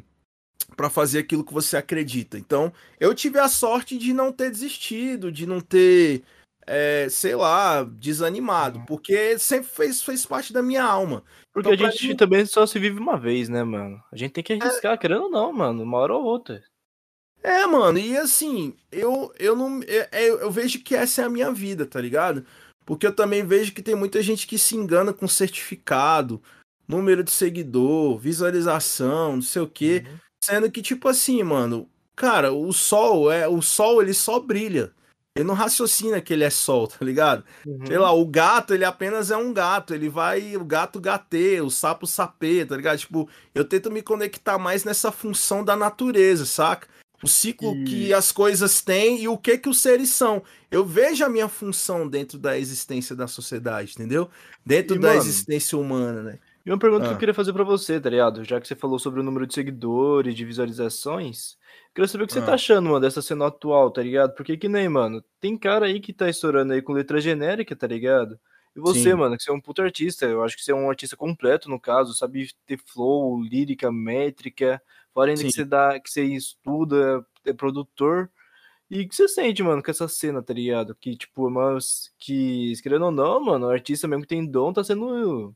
para fazer aquilo que você acredita. Então, eu tive a sorte de não ter desistido, de não ter, é, sei lá, desanimado, porque sempre fez, fez parte da minha alma. Porque Então, a gente mim- também só se vive uma vez, né, mano? A gente tem que arriscar, querendo ou não, mano. Uma hora ou outra. É, mano, e assim, eu, eu não. é- é- Eu, eu vejo que essa é a minha vida, tá ligado? Porque eu também vejo que tem muita gente que se engana com certificado, número de seguidor, visualização, não sei o quê. Sendo que, tipo assim, mano, cara, o sol é. O sol ele só brilha. Ele não raciocina que ele é sol, tá ligado? Uhum. Sei lá, o gato, ele apenas é um gato. Ele vai. O gato gateia, o sapo sapeia, tá ligado? Tipo, eu tento me conectar mais nessa função da natureza, saca? O ciclo E- que as coisas têm e o que que os seres são. Eu vejo a minha função dentro da existência da sociedade, entendeu? Dentro E, da mano, existência humana, né? E uma pergunta que Ah. eu queria fazer pra você, tá ligado? Já que você falou sobre o número de seguidores, de visualizações, eu queria saber o que você Ah. tá achando, mano, dessa cena atual, tá ligado? Porque que nem, mano, tem cara aí que tá estourando aí com letra genérica, tá ligado? E você, Sim. mano, que você é um puto artista, eu acho que você é um artista completo, no caso, sabe ter flow, lírica, métrica, ainda que você dá, que você estuda, é produtor. E o que você sente, mano, com essa cena, tá ligado? Que, tipo, mas que, querendo ou não, mano, o artista mesmo que tem dom tá sendo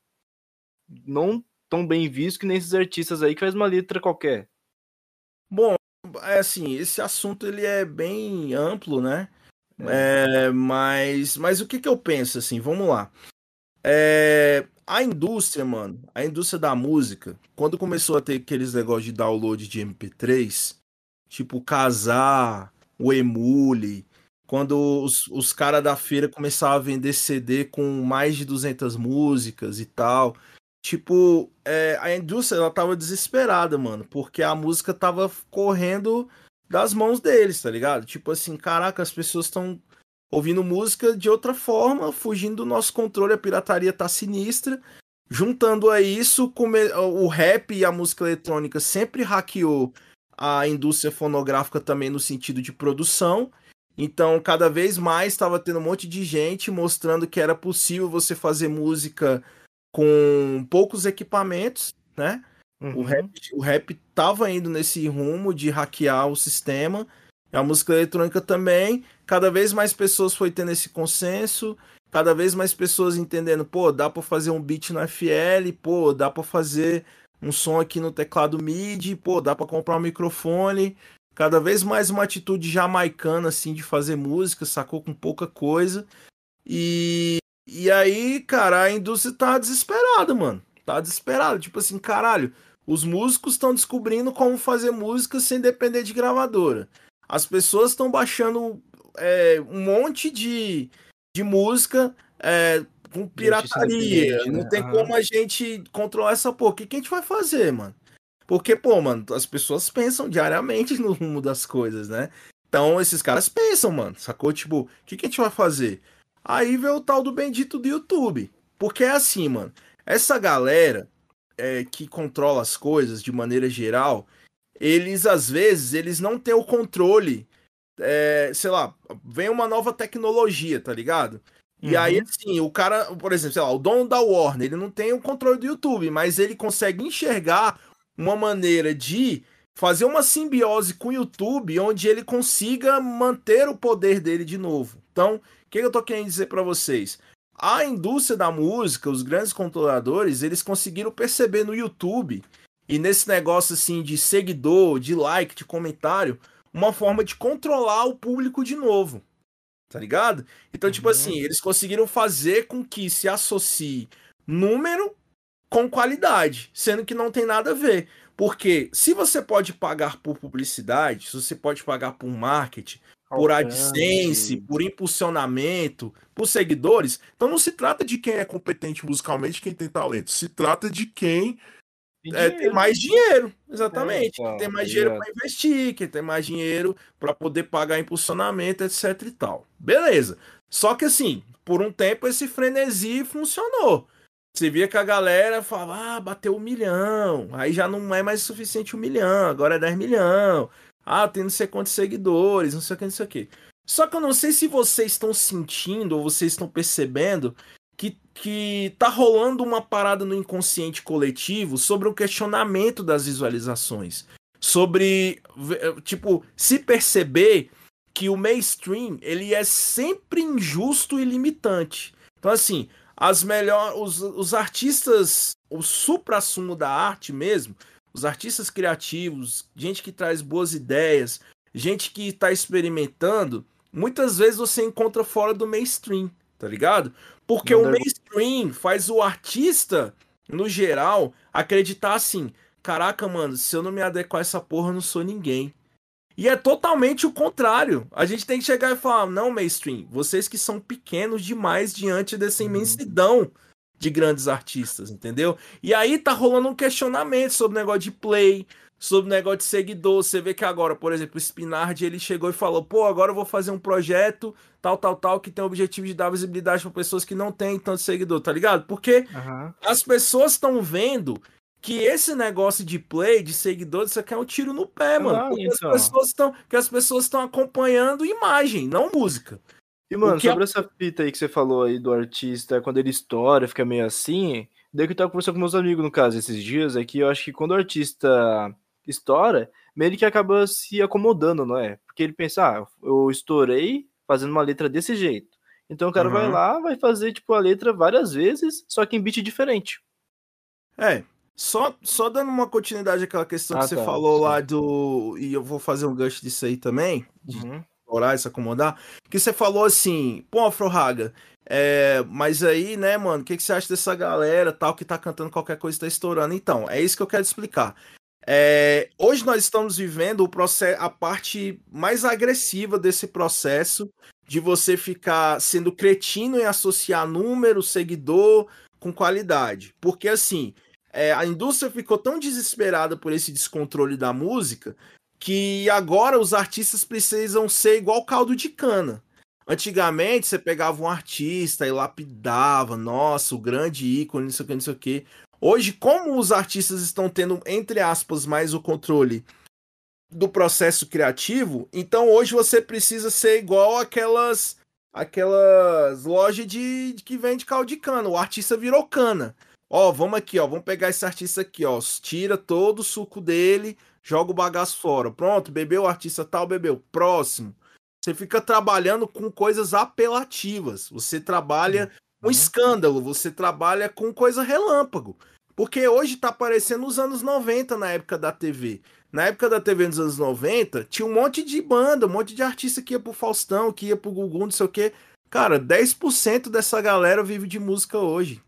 não tão bem visto que nem esses artistas aí que faz uma letra qualquer. Bom, é assim, esse assunto ele é bem amplo, né? É, mas, mas o que que eu penso assim? Vamos lá. É, a indústria, mano, a indústria da música, quando começou a ter aqueles negócios de download de MP3, tipo Casar, o Emule, quando os, os caras da feira começavam a vender CD com mais de 200 músicas e tal, tipo, é, a indústria ela tava desesperada, mano, porque a música tava correndo das mãos deles, tá ligado? Tipo assim, caraca, as pessoas estão ouvindo música de outra forma, fugindo do nosso controle, a pirataria tá sinistra. Juntando a isso, o rap e a música eletrônica sempre hackeou a indústria fonográfica também no sentido de produção. Então, cada vez mais estava tendo um monte de gente mostrando que era possível você fazer música com poucos equipamentos, né? O Uhum. rap, o rap tava indo nesse rumo de hackear o sistema. A música eletrônica também. Cada vez mais pessoas foi tendo esse consenso. Cada vez mais pessoas entendendo, pô, dá pra fazer um beat no FL, pô, dá pra fazer um som aqui no teclado MIDI, pô, dá pra comprar um microfone. Cada vez mais uma atitude jamaicana assim de fazer música, sacou com pouca coisa. E e aí, cara, a indústria tá desesperada, mano. Tá desesperada, tipo assim, caralho, os músicos estão descobrindo como fazer música sem depender de gravadora. As pessoas estão baixando é, um monte de, de música é, com pirataria. independente, né? Não tem como a gente controlar essa porra. O que, que a gente vai fazer, mano? Porque, pô, mano, as pessoas pensam diariamente no rumo das coisas, né? Então, esses caras pensam, mano, sacou? Tipo, o que, que a gente vai fazer? Aí vê o tal do bendito do YouTube. Porque é assim, mano. Essa galera é, que controla as coisas de maneira geral, eles às vezes eles não têm o controle. é, sei lá, vem uma nova tecnologia, tá ligado? E Uhum. aí, assim, o cara, por exemplo, sei lá, o dono da Warner, ele não tem o controle do YouTube, mas ele consegue enxergar uma maneira de fazer uma simbiose com o YouTube onde ele consiga manter o poder dele de novo. Então, o que eu tô querendo dizer pra vocês? A indústria da música, os grandes controladores, eles conseguiram perceber no YouTube e nesse negócio assim de seguidor, de like, de comentário, uma forma de controlar o público de novo. Tá ligado? Então, tipo Uhum. assim, eles conseguiram fazer com que se associe número com qualidade, sendo que não tem nada a ver. Porque se você pode pagar por publicidade, se você pode pagar por marketing, por AdSense, por impulsionamento, por seguidores, então não se trata de quem é competente musicalmente, quem tem talento. Se trata de quem é, tem mais dinheiro, exatamente. É, então, tem mais dinheiro ligado? para investir, quem tem mais dinheiro para poder pagar impulsionamento, etc e tal. Beleza. Só que assim, por um tempo esse frenesi funcionou. Você via que a galera falava, ah, bateu um milhão. Aí já não é mais suficiente um milhão, agora é 10 milhão. Ah, tem não sei quantos seguidores, não sei o que, não sei o que. Só que eu não sei se vocês estão sentindo ou vocês estão percebendo que, que tá rolando uma parada no inconsciente coletivo sobre o questionamento das visualizações. Sobre, v- tipo, se perceber que o mainstream, ele é sempre injusto e limitante. Então, assim, as melhor, os, os artistas, o supra-sumo da arte mesmo, os artistas criativos, gente que traz boas ideias, gente que tá experimentando, muitas vezes você encontra fora do mainstream, tá ligado? Porque Não o mainstream faz o artista, no geral, acreditar assim: caraca, mano, se eu não me adequar a essa porra, eu não sou ninguém. E é totalmente o contrário. A gente tem que chegar e falar: não, mainstream, vocês que são pequenos demais diante dessa imensidão de grandes artistas, entendeu? E aí tá rolando um questionamento sobre o negócio de play, sobre o negócio de seguidor. Você vê que agora, por exemplo, o Spinard, ele chegou e falou: pô, agora eu vou fazer um projeto tal, tal, tal, que tem o objetivo de dar visibilidade para pessoas que não têm tanto seguidor, tá ligado? Porque Aham. as pessoas estão vendo que esse negócio de play, de seguidores, isso aqui é um tiro no pé, mano. Claro, Porque as então. pessoas estão, que as pessoas estão acompanhando imagem, não música. E, mano, sobre essa fita aí que você falou aí do artista, quando ele estoura, fica meio assim, daí que eu tava conversando com meus amigos, no caso, esses dias, é que eu acho que quando o artista estoura, meio que acaba se acomodando, não é? Porque ele pensa, ah, eu estourei fazendo uma letra desse jeito. Então o cara vai Uhum. lá, vai fazer, tipo, a letra várias vezes, só que em beat diferente. É, só, só dando uma continuidade àquela questão Ah, que você tá, falou sim. lá do. E eu vou fazer um gancho disso aí também, de Uhum. orar e se acomodar. Que você falou assim, pô, Afrohaga, é, mas aí, né, mano, o que, que você acha dessa galera tal que tá cantando qualquer coisa e tá estourando? Então, é isso que eu quero te explicar. É, hoje nós estamos vivendo o processo, a parte mais agressiva desse processo de você ficar sendo cretino em associar número, seguidor com qualidade. Porque assim, é, a indústria ficou tão desesperada por esse descontrole da música que agora os artistas precisam ser igual caldo de cana. Antigamente você pegava um artista e lapidava, nossa, o grande ícone, não sei o que, não sei o que. Hoje, como os artistas estão tendo, entre aspas, mais o controle do processo criativo, então hoje você precisa ser igual aquelas aquelas lojas de, que vende caldo de cana. O artista virou cana. Ó, vamos aqui, ó, vamos pegar esse artista aqui, ó, tira todo o suco dele, joga o bagaço fora. Pronto, bebeu o artista tal, bebeu. Próximo. Você fica trabalhando com coisas apelativas. Você trabalha com Uhum. escândalo, você trabalha com coisa relâmpago. Porque hoje tá parecendo os anos 90 na época da TV. Na época da TV nos anos 90, tinha um monte de banda, um monte de artista que ia pro Faustão, que ia pro Gugu, não sei o quê. Cara, 10% dessa galera vive de música hoje.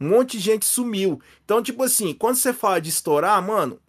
Um monte de gente sumiu. Então, tipo assim, quando você fala de estourar, mano,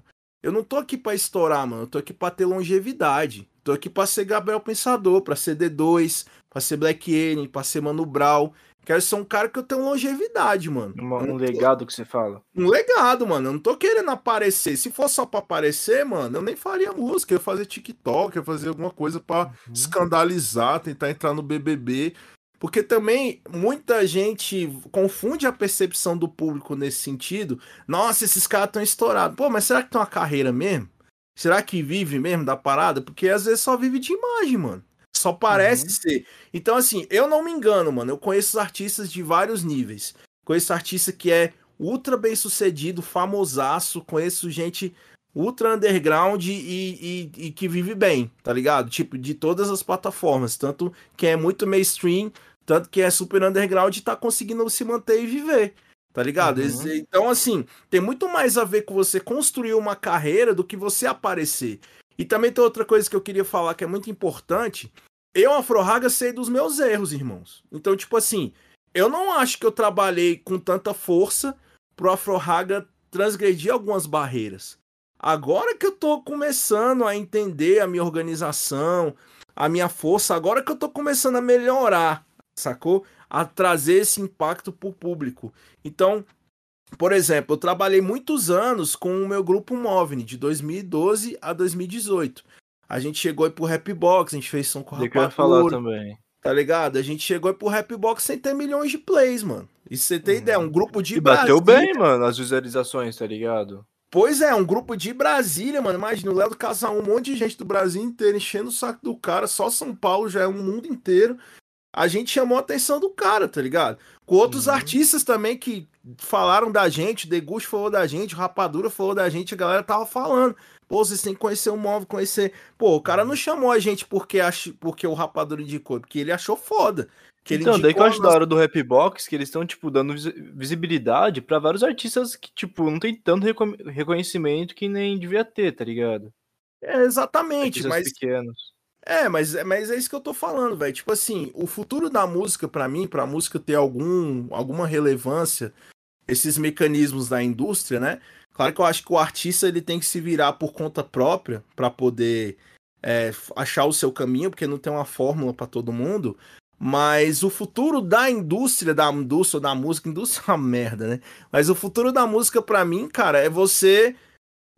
eu não tô aqui pra estourar, mano. Eu tô aqui pra ter longevidade. Tô aqui pra ser Gabriel Pensador, pra ser D2, pra ser Black Alien, pra ser Mano Brown. Quero ser um cara que eu tenho longevidade, mano. Eu um não tô- legado que você fala. um legado, mano. Eu não tô querendo aparecer. Se for só pra aparecer, mano, eu nem faria música. Eu ia fazer TikTok, eu ia fazer alguma coisa pra escandalizar, tentar entrar no BBB. Porque também muita gente confunde a percepção do público nesse sentido. Nossa, esses caras estão estourados. Pô, mas será que tem uma carreira mesmo? Será que vive mesmo da parada? Porque às vezes só vive de imagem, mano. Só parece Uhum. ser. Então, assim, eu não me engano, mano. Eu conheço artistas de vários níveis. Conheço artista que é ultra bem sucedido, famosaço. Conheço gente ultra underground e, e, e que vive bem, tá ligado? Tipo, de todas as plataformas. Tanto que é muito mainstream, tanto que é super underground e tá conseguindo se manter e viver. Tá ligado? Uhum. Então, assim, tem muito mais a ver com você construir uma carreira do que você aparecer. E também tem outra coisa que eu queria falar que é muito importante. Eu, Afrohaga, sei dos meus erros, irmãos. Então, tipo assim, eu não acho que eu trabalhei com tanta força pro Afrohaga transgredir algumas barreiras. Agora que eu tô começando a entender a minha organização, a minha força, agora que eu tô começando a melhorar, sacou? A trazer esse impacto pro público. Então, por exemplo, eu trabalhei muitos anos com o meu grupo Movni, de 2012 a 2018. A gente chegou aí pro Rapbox, a gente fez som com eu ia falar também. tá ligado? A gente chegou aí pro Rapbox sem ter milhões de plays, mano. E você tem ideia, um grupo de E bateu Brasília- bem, mano, as visualizações, tá ligado? Pois é, um grupo de Brasília, mano. Imagina o Léo do Casal, um monte de gente do Brasil inteiro enchendo o saco do cara. Só São Paulo já é um mundo inteiro. A gente chamou a atenção do cara, tá ligado? Com outros Uhum. artistas também que falaram da gente, o Degusto falou da gente, o Rapadura falou da gente, a galera tava falando. Pô, vocês têm que conhecer o móvel, conhecer. Pô, o cara não chamou a gente porque, ach... porque o Rapadura indicou, porque ele achou foda. Que ele então, daí que eu acho da hora do Rapbox que eles estão, tipo, dando visi- visibilidade pra vários artistas que, tipo, não tem tanto recon- reconhecimento que nem devia ter, tá ligado? É, exatamente, Artistas mas pequenos. É, mas, mas é isso que eu tô falando, velho. Tipo assim, o futuro da música, pra mim, pra música ter algum, alguma relevância, esses mecanismos da indústria, né? Claro que eu acho que o artista ele tem que se virar por conta própria pra poder é, achar o seu caminho, porque não tem uma fórmula pra todo mundo. Mas o futuro da indústria, da indústria, da música, indústria é uma merda, né? Mas o futuro da música, pra mim, cara, é você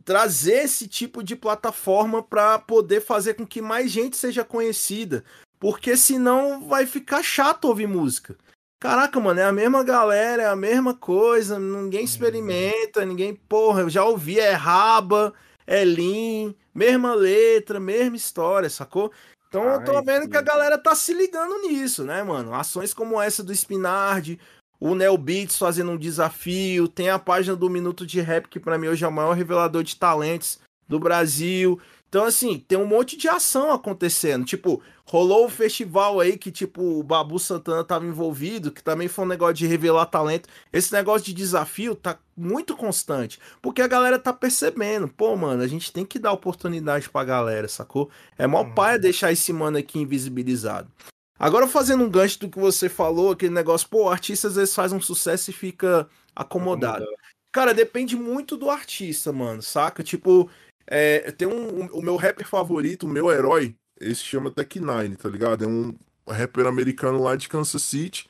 trazer esse tipo de plataforma para poder fazer com que mais gente seja conhecida. Porque senão vai ficar chato ouvir música. Caraca, mano, é a mesma galera, é a mesma coisa, ninguém experimenta, ninguém, porra, eu já ouvi, é raba, é lean, mesma letra, mesma história, sacou? Então eu tô Ai, vendo que a galera tá se ligando nisso, né, mano? Ações como essa do Spinard, o Neo Beats fazendo um desafio, tem a página do Minuto de Rap, que pra mim hoje é o maior revelador de talentos do Brasil. Então, assim, tem um monte de ação acontecendo. Tipo, rolou o festival aí que, tipo, o Babu Santana tava envolvido, que também foi um negócio de revelar talento. Esse negócio de desafio tá muito constante. Porque a galera tá percebendo. Pô, mano, a gente tem que dar oportunidade pra galera, sacou? É mó Uhum. paia deixar esse mano aqui invisibilizado. Agora, fazendo um gancho do que você falou, aquele negócio, pô, o artista às vezes faz um sucesso e fica acomodado. Cara, depende muito do artista, mano, saca? Tipo, é, tem um, o meu rapper favorito, O meu herói, esse se chama Tech Nine, tá ligado? É um rapper americano lá de Kansas City.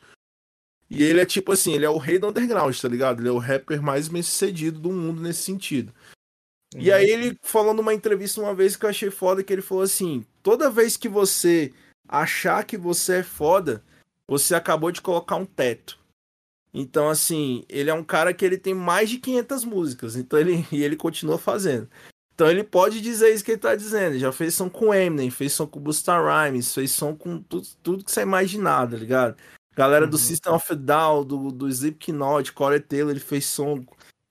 e ele é tipo assim, ele é o rei do underground, tá ligado? Ele é o rapper mais bem sucedido do mundo nesse sentido. E Uhum. aí ele falou numa entrevista uma vez que eu achei foda, que ele falou assim, toda vez que você achar que você é foda, você acabou de colocar um teto. Então, assim, ele é um cara que ele tem mais de 500 músicas, então ele, (laughs) e ele continua fazendo. Então ele pode dizer isso que ele tá dizendo. Já fez som com Eminem, fez som com Busta Rhymes, fez som com tudo, tudo que você imaginar, tá ligado? Galera do Uhum. System of a Down, do, do Slipknot, Corey Taylor, ele fez som.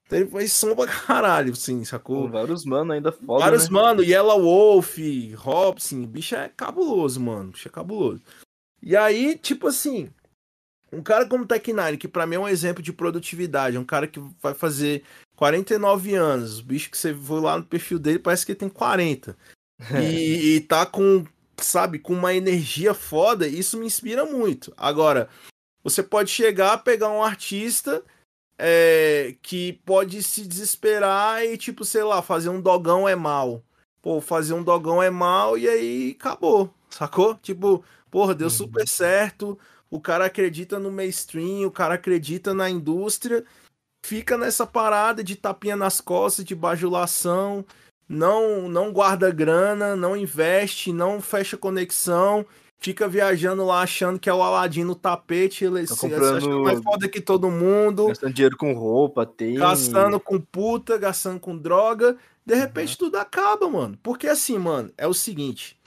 Então ele fez som pra caralho, assim, sacou? Com vários mano ainda foda, Vários, né? mano, Yellow Wolf, Robson, bicho é cabuloso, mano. Bicho é cabuloso. E aí, tipo assim, um cara como Tech Nine, que pra mim é um exemplo de produtividade, é um cara que vai fazer 49 anos, o bicho que você foi lá no perfil dele, parece que ele tem 40. (laughs) E, e tá com, sabe, com uma energia foda, isso me inspira muito. Agora, você pode chegar, pegar um artista é, que pode se desesperar e, tipo, sei lá, fazer um dogão é mal. Pô, fazer um dogão é mal e aí acabou, sacou? Tipo, porra, deu Uhum. super certo, o cara acredita no mainstream, o cara acredita na indústria, fica nessa parada de tapinha nas costas, de bajulação, não, não guarda grana, não investe, não fecha conexão, fica viajando lá achando que é o Aladim no tapete, ele Tá se, comprando- mais foda que todo mundo Gastando dinheiro com roupa, tem. gastando com puta, gastando com droga. De repente tudo acaba, mano. Porque assim, mano, é o seguinte.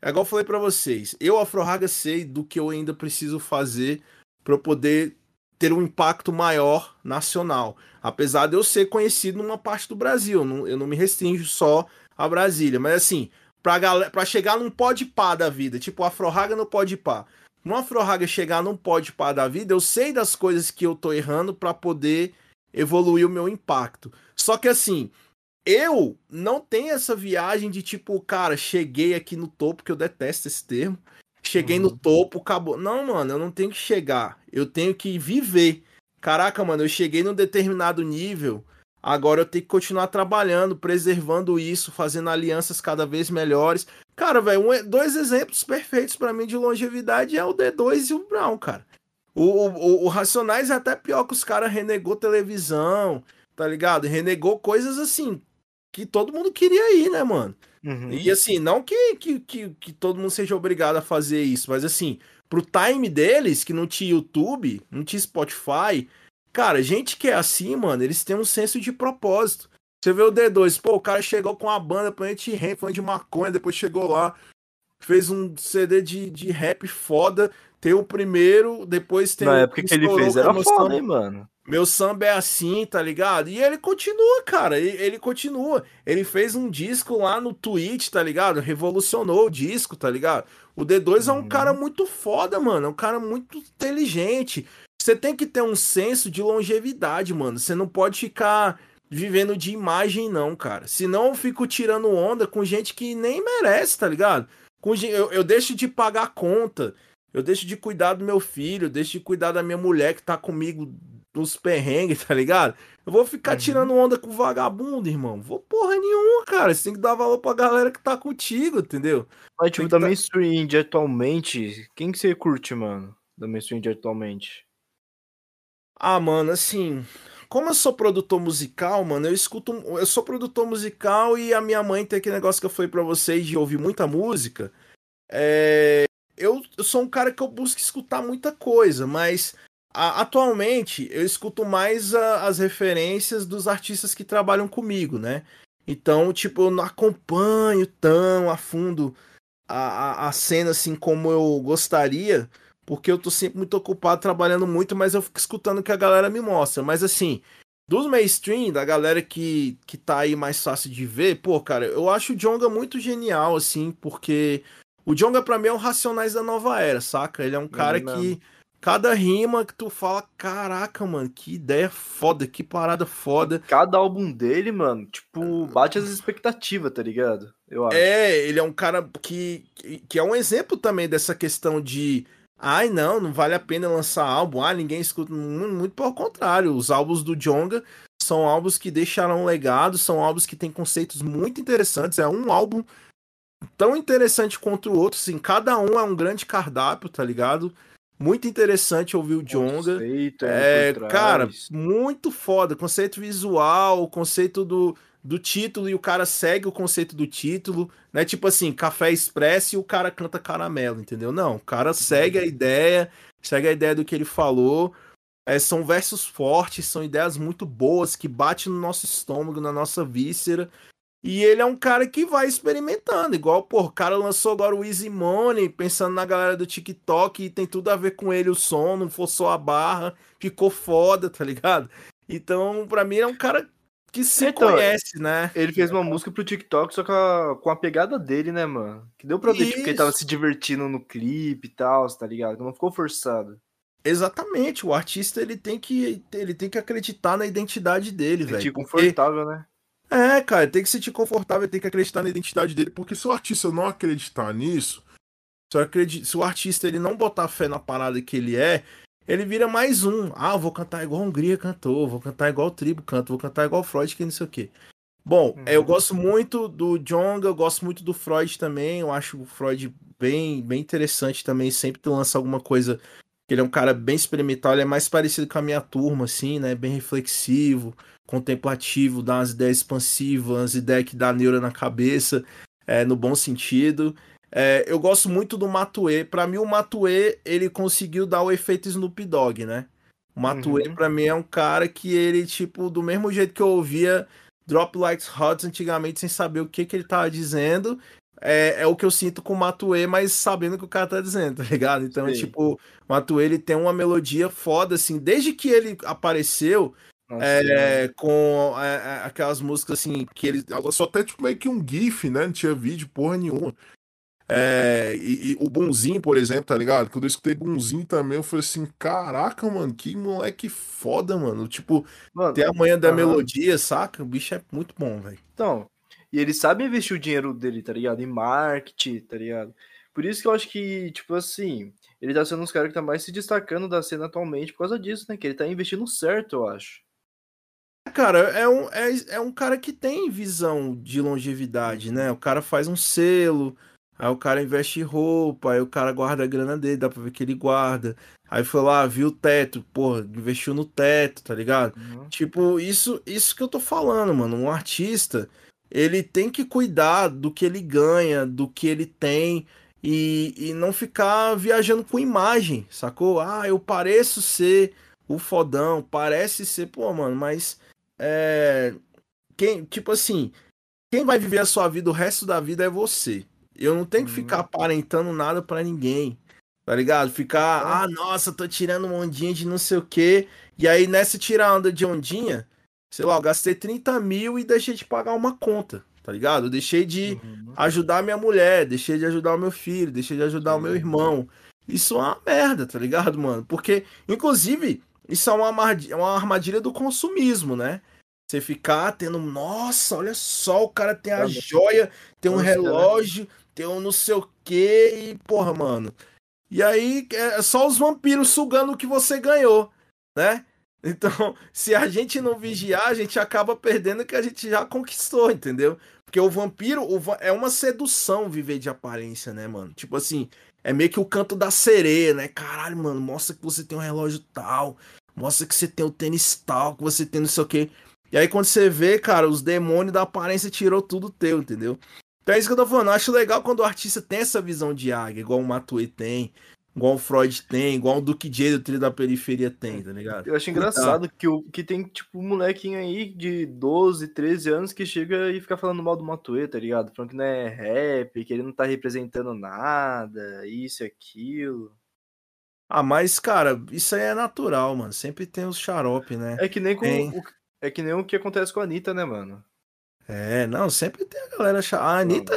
É igual eu falei pra vocês. Eu, Afrohaga, sei do que eu ainda preciso fazer pra eu poder ter um impacto maior nacional. Apesar de eu ser conhecido numa parte do Brasil. não- Eu não me restringo só a Brasília. Mas assim, pra, galera, pra chegar num pode pá da vida, tipo Afrohaga no pode pá. No Afrohaga chegar num pode pá da vida, eu sei das coisas que eu tô errando pra poder evoluir o meu impacto. Só que assim, eu não tenho essa viagem de tipo, cara, cheguei aqui no topo, que eu detesto esse termo. Cheguei no topo, acabou. Não, mano, eu não tenho que chegar. Eu tenho que viver. Caraca, mano, eu cheguei num determinado nível. Agora eu tenho que continuar trabalhando, preservando isso, fazendo alianças cada vez melhores. Cara, velho, um- dois exemplos perfeitos pra mim de longevidade é o D2 e o Brown, cara. O, o, o Racionais é até pior que os caras renegou televisão, tá ligado? Renegou coisas assim que todo mundo queria ir, né, mano? Uhum. E assim, não que, que, que, que todo mundo seja obrigado a fazer isso, mas assim, pro time deles, que não tinha YouTube, não tinha Spotify, cara, gente que é assim, mano, eles têm um senso de propósito. Você vê o D2, pô, o cara chegou com uma banda Planet Ramp, fã de maconha, depois chegou lá, fez um CD de, de rap foda, tem o primeiro, depois tem Na o época que ele fez a era foda, hein, mano. Meu samba é assim, tá ligado? E ele continua, cara. Ele, ele continua. Ele fez um disco lá no Twitch, tá ligado? Revolucionou o disco, tá ligado? O D2 é um Uhum. cara muito foda, mano. É um cara muito inteligente. Você tem que ter um senso de longevidade, mano. Você não pode ficar vivendo de imagem, não, cara. Senão eu fico tirando onda com gente que nem merece, tá ligado? Eu, eu deixo de pagar conta. Eu deixo de cuidar do meu filho, eu deixo de cuidar da minha mulher que tá comigo nos perrengues, (laughs) tá ligado? Eu vou ficar Uhum. tirando onda com vagabundo, irmão. Vou porra nenhuma, cara. Você tem que dar valor pra galera que tá contigo, entendeu? Mas, tipo, da tá- mainstream atualmente, quem que você curte, mano? Da mainstream atualmente. Ah, mano, assim, como eu sou produtor musical, mano, eu escuto. Eu sou produtor musical e a minha mãe tem aquele negócio que eu falei pra vocês de ouvir muita música. É, eu, eu sou um cara que eu busco escutar muita coisa, mas a- atualmente eu escuto mais a- as referências dos artistas que trabalham comigo, né? Então, tipo, eu não acompanho tão a fundo a, a, a cena assim como eu gostaria, porque eu tô sempre muito ocupado trabalhando muito, mas eu fico escutando o que a galera me mostra. Mas assim, dos mainstream, da galera que, que tá aí mais fácil de ver, pô, cara, eu acho o Jonga muito genial, assim, porque o Jonga pra mim é o Racionais da Nova Era, saca? Ele é um cara mesmo. que cada rima que tu fala, caraca, mano, que ideia foda, que parada foda. Cada álbum dele, mano, tipo, bate as expectativas, tá ligado? Eu acho. É, ele é um cara que, que é um exemplo também dessa questão de. Ai, não, não vale a pena lançar álbum. Ah, ninguém escuta. Muito, muito pelo contrário. Os álbuns do Jonga são álbuns que deixaram um legado, são álbuns que têm conceitos muito interessantes. É um álbum tão interessante quanto o outro. Assim, cada um é um grande cardápio, tá ligado? Muito interessante ouvir o Jonga. Conceito aí É, cara, muito foda. Conceito visual, conceito do, do título e o cara segue o conceito do título, né? Tipo assim, café expresso e o cara canta caramelo, entendeu? Não, o cara segue a ideia, segue a ideia do que ele falou. É, são versos fortes, são ideias muito boas que batem no nosso estômago, na nossa víscera. E ele é um cara que vai experimentando, igual, pô, o cara lançou agora o Easy Money, pensando na galera do TikTok, e tem tudo a ver com ele o som, não forçou a barra, ficou foda, tá ligado? Então, pra mim, é um cara que se Então, conhece, né? Ele fez uma música pro TikTok, só com a, com a pegada dele, né, mano? Que deu pra ver, tipo, que ele tava se divertindo no clipe e tal, tá ligado? Não ficou forçado. Exatamente, o artista ele tem que ele tem que acreditar na identidade dele, Sentir velho. porque- confortável, né? É, cara, tem que se sentir confortável, tem que acreditar na identidade dele, Porque se o artista não acreditar nisso, se o artista ele não botar fé na parada que ele é, ele vira mais um. Ah, vou cantar igual a Hungria cantou, vou cantar igual o Tribo canta, vou cantar igual o Freud, que não sei o quê. Bom, Uhum. eu gosto muito do Jonga, eu gosto muito do Freud também. Eu acho o Freud bem, bem interessante também. Sempre que lança alguma coisa. Ele é um cara bem experimental, ele é mais parecido com a minha turma, assim, né? Bem reflexivo, contemplativo, dá umas ideias expansivas, umas ideias que dá neura na cabeça, é, no bom sentido. É, eu gosto muito do Matue. Pra mim, o Matue, ele conseguiu dar o efeito Snoop Dogg, né? O Matue, Uhum. pra mim, é um cara que ele, tipo, do mesmo jeito que eu ouvia Drop Like Hot antigamente, sem saber o que, que ele tava dizendo, é, é o que eu sinto com o Matue, mas sabendo o que o cara tá dizendo, (laughs) tá ligado? Então, Sim. tipo, o Matue, ele tem uma melodia foda, assim, desde que ele apareceu, Nossa, é, com é, é, aquelas músicas, assim, que ele ela só até tipo meio que um GIF, né? Não tinha vídeo, porra nenhuma. É, e, e o Bonzinho, por exemplo, tá ligado? Quando eu escutei Bonzinho também, eu falei assim: caraca, mano, que moleque foda, mano. Tipo, Mano, tem a manhã da melodia, saca? O bicho é muito bom, velho. Então, e ele sabe investir o dinheiro dele, tá ligado? Em marketing, tá ligado? Por isso que eu acho que, tipo assim, ele tá sendo um dos caras que tá mais se destacando da cena atualmente por causa disso, né? Que ele tá investindo certo, eu acho. Cara, é um, é, é um cara que tem visão de longevidade, né? O cara faz um selo, aí o cara investe em roupa, aí o cara guarda a grana dele, dá pra ver que ele guarda. Aí foi lá, viu o teto, porra, investiu no teto, tá ligado? Tipo, isso, isso que eu tô falando, mano. Um artista, ele tem que cuidar do que ele ganha, do que ele tem e, e não ficar viajando com imagem, sacou? Ah, eu pareço ser o fodão, parece ser, pô, mano, mas é. Quem, tipo assim, quem vai viver a sua vida o resto da vida é você. Eu não tenho que Uhum. ficar aparentando nada pra ninguém. Tá ligado? Ficar, É. ah, nossa, tô tirando uma ondinha de não sei o quê. E aí, nessa tirar onda de ondinha, sei lá, eu gastei 30 mil e deixei de pagar uma conta, tá ligado? Eu deixei de Uhum. ajudar minha mulher, deixei de ajudar o meu filho, deixei de ajudar o meu Sim. irmão. Isso é uma merda, tá ligado, mano? Porque, inclusive, isso é uma armadilha, uma armadilha do consumismo, né? Você ficar tendo, nossa, olha só, o cara tem a Também. joia, tem um né? relógio, tem um não sei o quê, e porra, mano. E aí é só os vampiros sugando o que você ganhou, né? (laughs) Então, se a gente não vigiar, a gente acaba perdendo o que a gente já conquistou, entendeu? Porque o vampiro o va- é uma sedução viver de aparência, né, mano? Tipo assim, é meio que o canto da sereia, né? Caralho, mano, mostra que você tem um relógio tal. mostra que você tem o tênis tal, que você tem não sei o quê. E aí quando você vê, cara, os demônios da aparência tirou tudo teu, entendeu? Então é isso que eu tô falando. Eu acho legal quando o artista tem essa visão de águia, igual o Matue tem, igual o Freud tem, igual o Duke J do Trio da Periferia tem, tá ligado? Eu acho engraçado que, o, que tem, tipo, um molequinho aí de 12, 13 anos que chega e fica falando mal do Matuê, tá ligado? Falando que não é rap, que ele não tá representando nada, isso e aquilo. Ah, mas, cara, isso aí é natural, mano. Sempre tem os xarope, né? É que nem com Tem. o, é que nem o que acontece com a Anitta, né, mano? É, não, sempre tem a galera chata. A Anitta,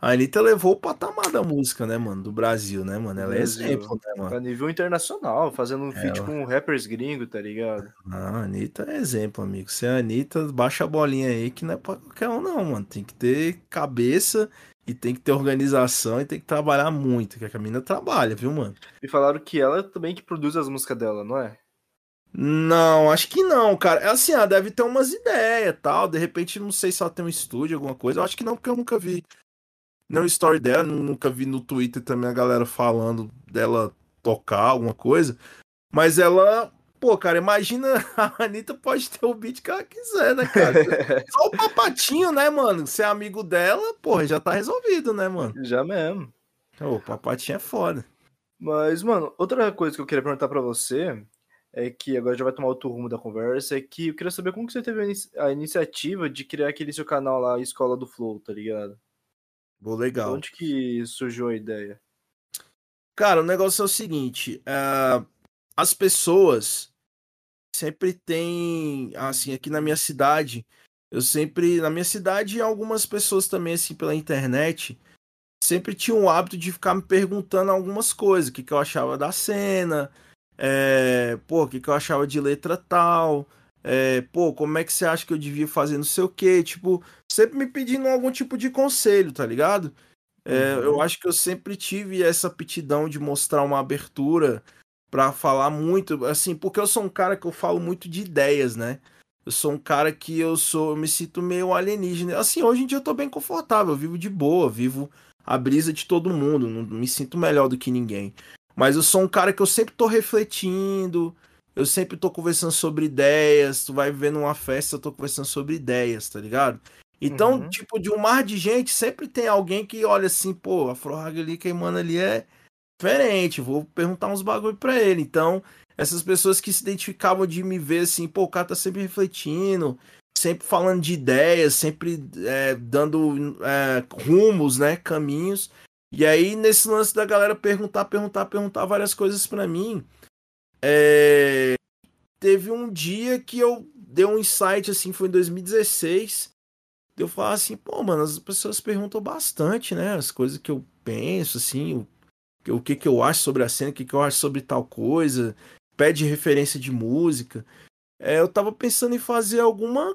a Anitta levou o patamar da música, né, mano? Do Brasil, né, mano? Ela é Brasil. exemplo, né, mano? A nível internacional, fazendo um feat Ela. com rappers gringo, tá ligado? Não, a Anitta é exemplo, amigo. Se é a Anitta, baixa a bolinha aí que não é pra qualquer um, não, mano. Tem que ter cabeça e tem que ter organização e tem que trabalhar muito, que a mina trabalha, viu, mano? E falaram que ela também que produz as músicas dela, não é? Não, acho que não, cara. É assim, ela deve ter umas ideias tal. De repente, não sei se ela tem um estúdio, alguma coisa. Eu acho que não, porque eu nunca vi. Não story dela, nu- nunca vi no Twitter também a galera falando dela tocar alguma coisa. Mas ela, pô, cara, imagina (laughs) a Anitta pode ter o beat que ela quiser, né, cara? (laughs) Só o papatinho, né, mano? Ser amigo dela, porra, já tá resolvido, né, mano? Já mesmo. Ô, o papatinho é foda. Mas, mano, outra coisa que eu queria perguntar pra você é que agora já vai tomar outro rumo da conversa, é que eu queria saber como que você teve a, inici- a iniciativa de criar aquele seu canal lá, Escola do Flow, tá ligado? Pô, legal. Onde que surgiu a ideia? Cara, o negócio é o seguinte, ah, as pessoas sempre têm, assim, aqui na minha cidade, eu sempre, na minha cidade, e algumas pessoas também, assim, pela internet, sempre tinham o hábito de ficar me perguntando algumas coisas, o que, que eu achava da cena, é, pô, o que, que eu achava de letra tal, é, pô, como é que você acha que eu devia fazer não sei o quê, tipo, sempre me pedindo algum tipo de conselho, tá ligado? É, Uhum. eu acho que eu sempre tive essa aptidão de mostrar uma abertura pra falar muito, assim, porque eu sou um cara que eu falo muito de ideias, né? Eu sou um cara que eu sou, eu me sinto meio alienígena. Assim, hoje em dia eu tô bem confortável, eu vivo de boa, vivo a brisa de todo mundo, não me sinto melhor do que ninguém. Mas eu sou um cara que eu sempre tô refletindo, eu sempre tô conversando sobre ideias, tu vai ver numa festa, eu tô conversando sobre ideias, tá ligado? Então, Uhum. tipo, de um mar de gente, sempre tem alguém que olha assim, pô, a Frohaga ali queimando ali é diferente, vou perguntar uns bagulho pra ele. Então, essas pessoas que se identificavam de me ver assim, pô, o cara tá sempre refletindo, sempre falando de ideias, sempre é, dando é, rumos, né, caminhos. E aí, nesse lance da galera perguntar, perguntar, perguntar várias coisas pra mim, é, teve um dia que eu dei um insight, assim, foi em 2016, de eu falar assim, pô, mano, as pessoas perguntam bastante, né, as coisas que eu penso, assim, o, o que que eu acho sobre a cena, o que que eu acho sobre tal coisa, pede referência de música. É, eu tava pensando em fazer alguma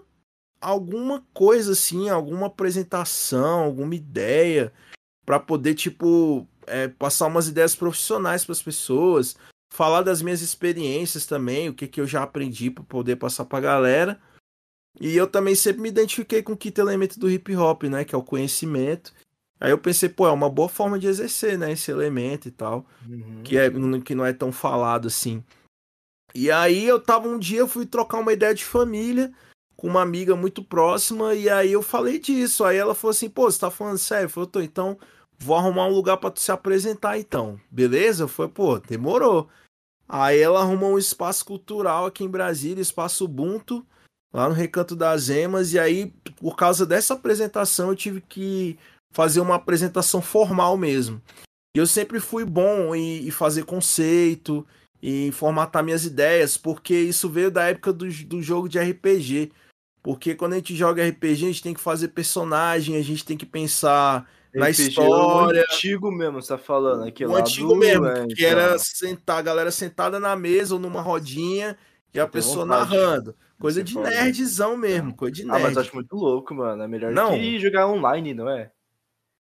alguma coisa assim, alguma apresentação, alguma ideia para poder tipo é, passar umas ideias profissionais para as pessoas, falar das minhas experiências também, o que que eu já aprendi para poder passar para galera. E eu também sempre me identifiquei com o quinto elemento do hip hop, né, que é o conhecimento. Aí eu pensei, pô, é uma boa forma de exercer, né, esse elemento e tal Uhum. que, é, que não é tão falado assim. E aí eu tava um dia, eu fui trocar uma ideia de família com uma amiga muito próxima, e aí eu falei disso. Aí ela falou assim, pô, você tá falando sério? Eu falei, tô, então vou arrumar um lugar pra tu se apresentar então. Beleza? Falei, pô, demorou. Aí ela arrumou um espaço cultural aqui em Brasília, espaço Ubuntu, lá no Recanto das Emas, e aí, por causa dessa apresentação, eu tive que fazer uma apresentação formal mesmo. E eu sempre fui bom em, em fazer conceito, em formatar minhas ideias, porque isso veio da época do, do jogo de RPG. Porque quando a gente joga RPG, a gente tem que fazer personagem, a gente tem que pensar na RPG, história. O antigo mesmo, você tá falando. Aquele o antigo do- mesmo, é, que então. era sentar, a galera sentada na mesa ou numa rodinha e a Tem pessoa vontade. narrando. Coisa Você de pode. nerdzão mesmo, coisa de Ah, nerd. mas eu acho muito louco, mano. É melhor Não. que jogar online, não é?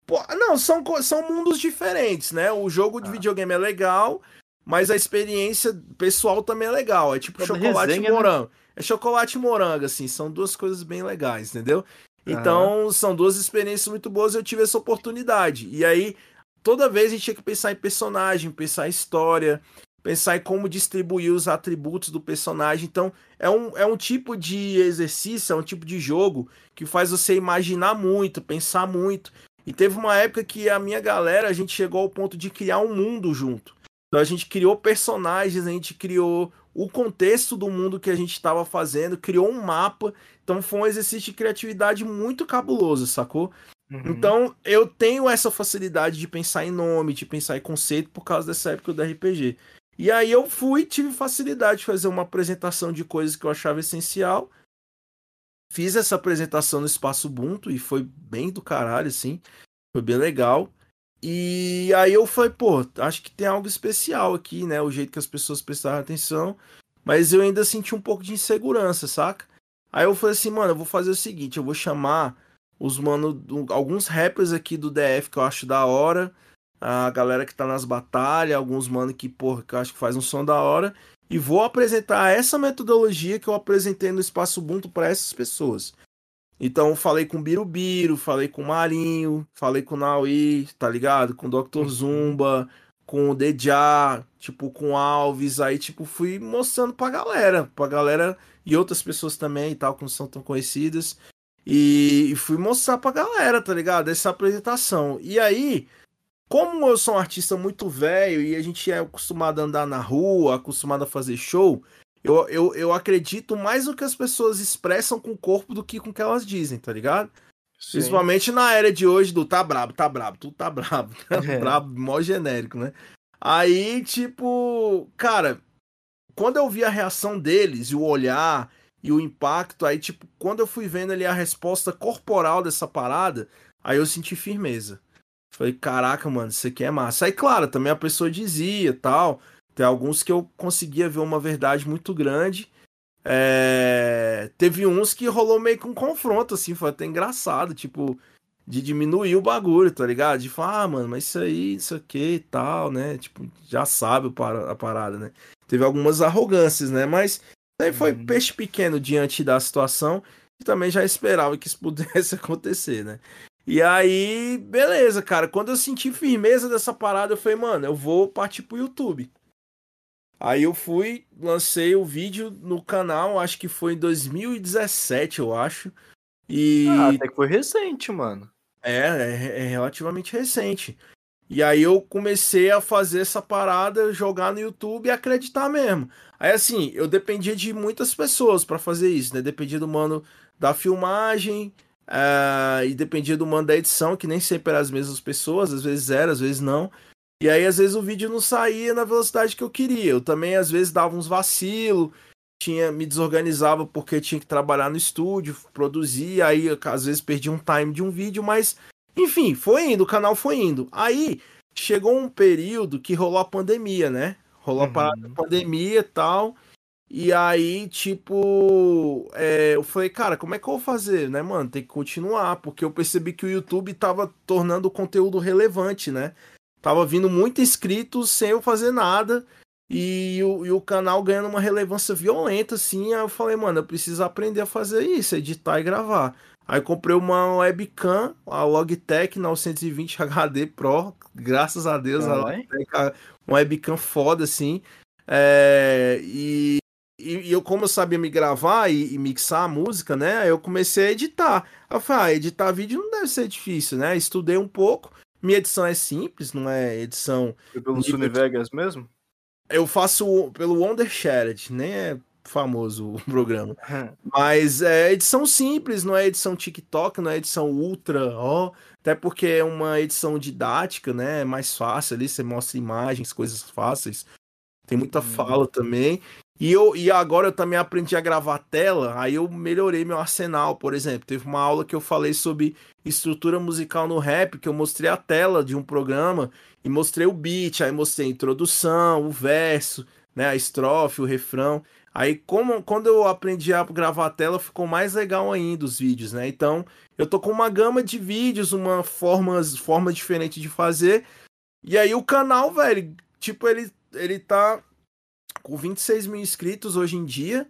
Pô, não, são, são mundos diferentes, né? O jogo de Ah. videogame é legal, mas a experiência pessoal também é legal. É tipo Toda chocolate resenha, e né? morango. É chocolate e morango, assim, são duas coisas bem legais, entendeu? Então, são duas experiências muito boas eu tive essa oportunidade. E aí, toda vez a gente tinha que pensar em personagem, pensar em história. pensar em como distribuir os atributos do personagem. Então, é um, é um tipo de exercício, é um tipo de jogo que faz você imaginar muito, pensar muito. E teve uma época que a minha galera, a gente chegou ao ponto de criar um mundo junto. Então a gente criou personagens, a gente criou o contexto do mundo que a gente estava fazendo, criou um mapa. Então foi um exercício de criatividade muito cabuloso, sacou? Uhum. Então eu tenho essa facilidade de pensar em nome, de pensar em conceito por causa dessa época do RPG. E aí eu fui, tive facilidade de fazer uma apresentação de coisas que eu achava essencial. Fiz essa apresentação no espaço Ubuntu e foi bem do caralho, assim. Foi bem legal. E aí eu falei, pô, acho que tem algo especial aqui, né? O jeito que as pessoas prestaram atenção. Mas eu ainda senti um pouco de insegurança, saca? Aí eu falei assim, mano, eu vou fazer o seguinte, eu vou chamar os mano, alguns rappers aqui do DF que eu acho da hora, a galera que tá nas batalhas, alguns mano que, porra, que eu acho que faz um som da hora, e vou apresentar essa metodologia que eu apresentei no Espaço Ubuntu para essas pessoas. Então, falei com o Birubiru, falei com o Marinho, falei com o Naui, tá ligado? Com o Dr. Zumba, com o Dejá, tipo, com o Alves, aí, tipo, fui mostrando pra galera, pra galera e outras pessoas também e tal, que não são tão conhecidas. E, e fui mostrar pra galera, tá ligado? Essa apresentação. E aí, como eu sou um artista muito velho e a gente é acostumado a andar na rua, acostumado a fazer show, eu, eu, eu acredito mais no que as pessoas expressam com o corpo do que com o que elas dizem, tá ligado? Sim. Principalmente na era de hoje do tá brabo, tá brabo, tudo tá brabo. (laughs) Tá É. brabo, mó genérico, né? Aí, tipo, cara, quando eu vi a reação deles e o olhar e o impacto, aí, tipo, quando eu fui vendo ali a resposta corporal dessa parada, aí eu senti firmeza. Falei, caraca, mano, isso aqui é massa. Aí, claro, também a pessoa dizia tal. Tem alguns que eu conseguia ver uma verdade muito grande. É, Teve uns que rolou meio que um confronto, assim, foi até engraçado, tipo, de diminuir o bagulho, tá ligado? De falar, ah, mano, mas isso aí, isso aqui e tal, né? Tipo, já sabe a parada, né? Teve algumas arrogâncias, né? Mas aí foi Uhum. peixe pequeno diante da situação e também já esperava que isso pudesse (laughs) acontecer, né? E aí, beleza, cara. Quando eu senti firmeza dessa parada, eu falei, mano, eu vou partir pro YouTube. Aí eu fui, lancei o vídeo no canal, acho que foi em 2017, eu acho. E Ah, até que foi recente, mano. é, é, é relativamente recente. E aí eu comecei a fazer essa parada, jogar no YouTube e acreditar mesmo. Aí assim, eu dependia de muitas pessoas pra fazer isso, né? Dependia do mano da filmagem, ah, e dependia do mano da edição, que nem sempre eram as mesmas pessoas, às vezes era, às vezes não. E aí às vezes o vídeo não saía na velocidade que eu queria. Eu também às vezes dava uns vacilos, tinha me desorganizava porque tinha que trabalhar no estúdio, produzir, aí às vezes perdi um time de um vídeo, mas enfim, foi indo, o canal foi indo. Aí chegou um período que rolou a pandemia, né? Rolou a Uhum. da pandemia e tal. E aí, tipo, é, eu falei, cara, como é que eu vou fazer, né, mano? Tem que continuar, porque eu percebi que o YouTube tava tornando o conteúdo relevante, né? Tava vindo muito inscritos sem eu fazer nada. E o, e o canal ganhando uma relevância violenta, assim. Aí eu falei, mano, eu preciso aprender a fazer isso, editar e gravar. Aí comprei uma webcam, a Logitech 920 HD Pro, graças a Deus, a Caralho. Logitech, a- uma webcam foda, assim. É, e, e, e eu, como eu sabia me gravar e, e mixar a música, né? Aí eu comecei a editar. Aí eu falei, ah, editar vídeo não deve ser difícil, né? Estudei um pouco. Minha edição é simples, não é edição Foi pelo Nível Sony Vegas mesmo? eu faço pelo Wondershared, nem é famoso o (laughs) programa. (laughs) Mas é edição simples, não é edição TikTok, não é edição ultra, ó. Até porque é uma edição didática, né? É mais fácil ali, você mostra imagens, coisas fáceis. Tem muita Hum. fala também. E, eu, e agora eu também aprendi a gravar tela, aí eu melhorei meu arsenal, por exemplo. Teve uma aula que eu falei sobre estrutura musical no rap, que eu mostrei a tela de um programa e mostrei o beat, aí mostrei a introdução, o verso, né, a estrofe, o refrão. Aí como quando eu aprendi a gravar a tela, ficou mais legal ainda os vídeos, né? Então, eu tô com uma gama de vídeos, uma forma, forma diferente de fazer. E aí o canal, velho, tipo, ele, ele tá com 26 mil inscritos hoje em dia.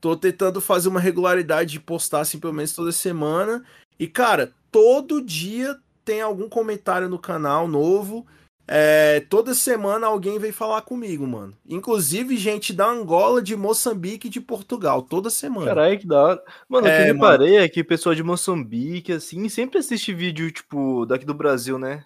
Tô tentando fazer uma regularidade de postar assim pelo menos toda semana. E, cara, todo dia tem algum comentário no canal novo. é, toda semana alguém vem falar comigo, mano. Inclusive gente da Angola, de Moçambique e de Portugal, toda semana. Caralho, que da hora. Mano, o que É, eu mano. reparei é que pessoal de Moçambique, assim, sempre assiste vídeo, tipo, daqui do Brasil, né?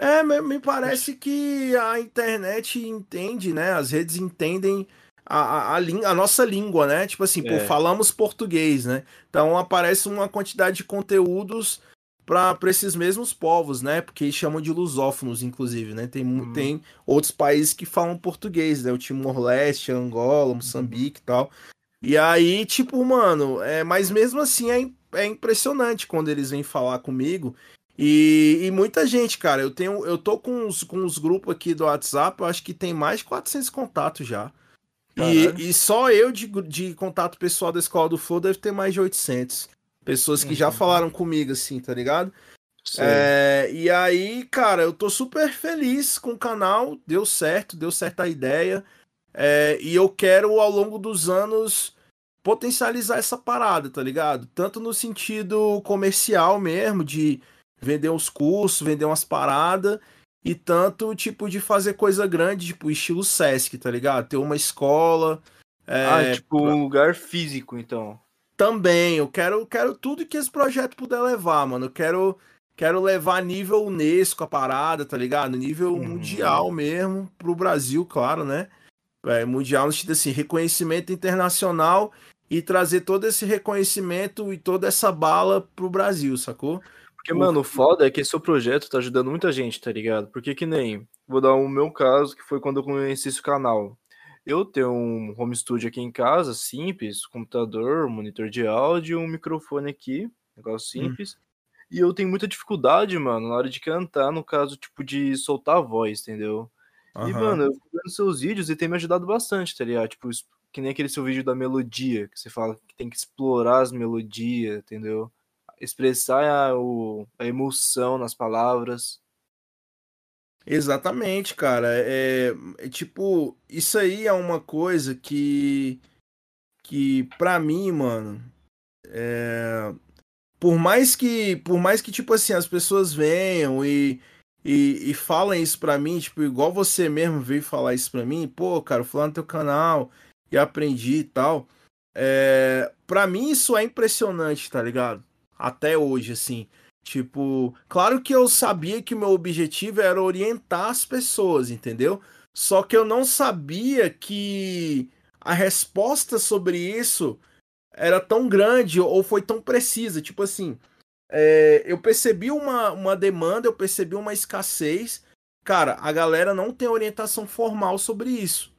É, me, parece que a internet entende, né? As redes entendem a, a, a, nossa língua, né? Tipo assim, pô, É. falamos português, né? Então aparece uma quantidade de conteúdos para esses mesmos povos, né? Porque chamam de lusófonos, inclusive, né? Tem, Uhum. tem outros países que falam português, né? O Timor-Leste, Angola, Moçambique e tal. E aí, tipo, mano, é, mas mesmo assim é, é impressionante quando eles vêm falar comigo. E, e muita gente, cara, eu tenho, eu tô com os, com os grupos aqui do WhatsApp, eu acho que tem mais de 400 contatos já. E, e só eu de, de contato pessoal da Escola do Flow deve ter mais de 800. Pessoas que já Uhum. falaram comigo, assim, tá ligado? É, e aí, cara, eu tô super feliz com o canal, deu certo, deu certa ideia. É, e eu quero, ao longo dos anos, potencializar essa parada, tá ligado? Tanto no sentido comercial mesmo, de vender uns cursos, vender umas paradas, e tanto, tipo, de fazer coisa grande, tipo, estilo Sesc, tá ligado? Ter uma escola. é, ah, tipo, um lugar físico, então. também, eu quero, quero tudo que esse projeto puder levar, mano. Eu quero, quero levar nível Unesco a parada, tá ligado? Nível Uhum. mundial mesmo, pro Brasil, claro, né? É, mundial no sentido assim, reconhecimento internacional e trazer todo esse reconhecimento e toda essa bala pro Brasil, sacou? Porque, mano, o foda é que esse seu projeto tá ajudando muita gente, tá ligado? Porque que nem, vou dar o meu caso, que foi quando eu conheci esse canal. Eu tenho um home studio aqui em casa, simples, computador, um monitor de áudio, um microfone aqui, negócio Hum. simples. E eu tenho muita dificuldade, mano, na hora de cantar, no caso, tipo, de soltar a voz, entendeu? E, Aham. mano, eu fico vendo seus vídeos e tem me ajudado bastante, tá ligado? Tipo, que nem aquele seu vídeo da melodia, que você fala que tem que explorar as melodias, entendeu? Expressar a, o- a emoção nas palavras. Exatamente, cara. É, é tipo, isso aí é uma coisa que, que pra mim, mano, é, por mais que, por mais que, tipo assim, as pessoas venham e, e, e falem isso pra mim, tipo, igual você mesmo veio falar isso pra mim, pô, cara, fui lá no teu canal e aprendi e tal. É, pra mim isso é impressionante, tá ligado? Até hoje, assim. Tipo, claro que eu sabia que o meu objetivo era orientar as pessoas, entendeu? Só que eu não sabia que a resposta sobre isso era tão grande ou foi tão precisa. Tipo assim, é, eu percebi uma, uma demanda, eu percebi uma escassez. Cara, a galera não tem orientação formal sobre isso.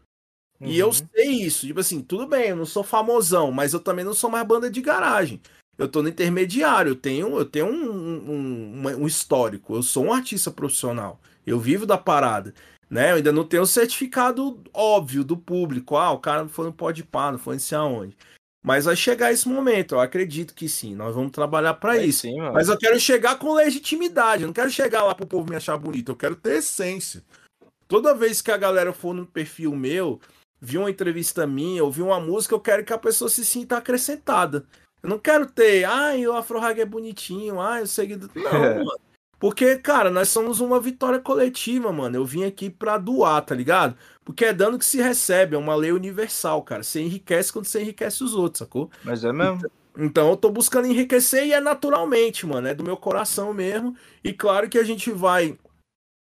E eu Uhum. sei isso. Tipo assim, tudo bem, eu não sou famosão, mas eu também não sou mais banda de garagem. Eu tô no intermediário, eu tenho, eu tenho um, um, um histórico. Eu sou um artista profissional. Eu vivo da parada. Né? Eu ainda não tenho o certificado óbvio do público. Ah, o cara foi no pode pá, não foi não sei aonde. Mas vai chegar esse momento, eu acredito que sim. Nós vamos trabalhar para isso. sim. Mas eu quero chegar com legitimidade. Eu não quero chegar lá pro povo me achar bonito. Eu quero ter essência. Toda vez que a galera for no perfil meu, vir uma entrevista minha, ouvir uma música, eu quero que a pessoa se sinta acrescentada. Eu não quero ter, ai, o Afro Rag é bonitinho, ai, o seguidor. Não, É. mano. Porque, cara, nós somos uma vitória coletiva, mano. Eu vim aqui pra doar, tá ligado? Porque é dano que se recebe, é uma lei universal, cara. Você enriquece quando você enriquece os outros, sacou? Mas é mesmo. Então eu tô buscando enriquecer e é naturalmente, mano, é do meu coração mesmo. E claro que a gente vai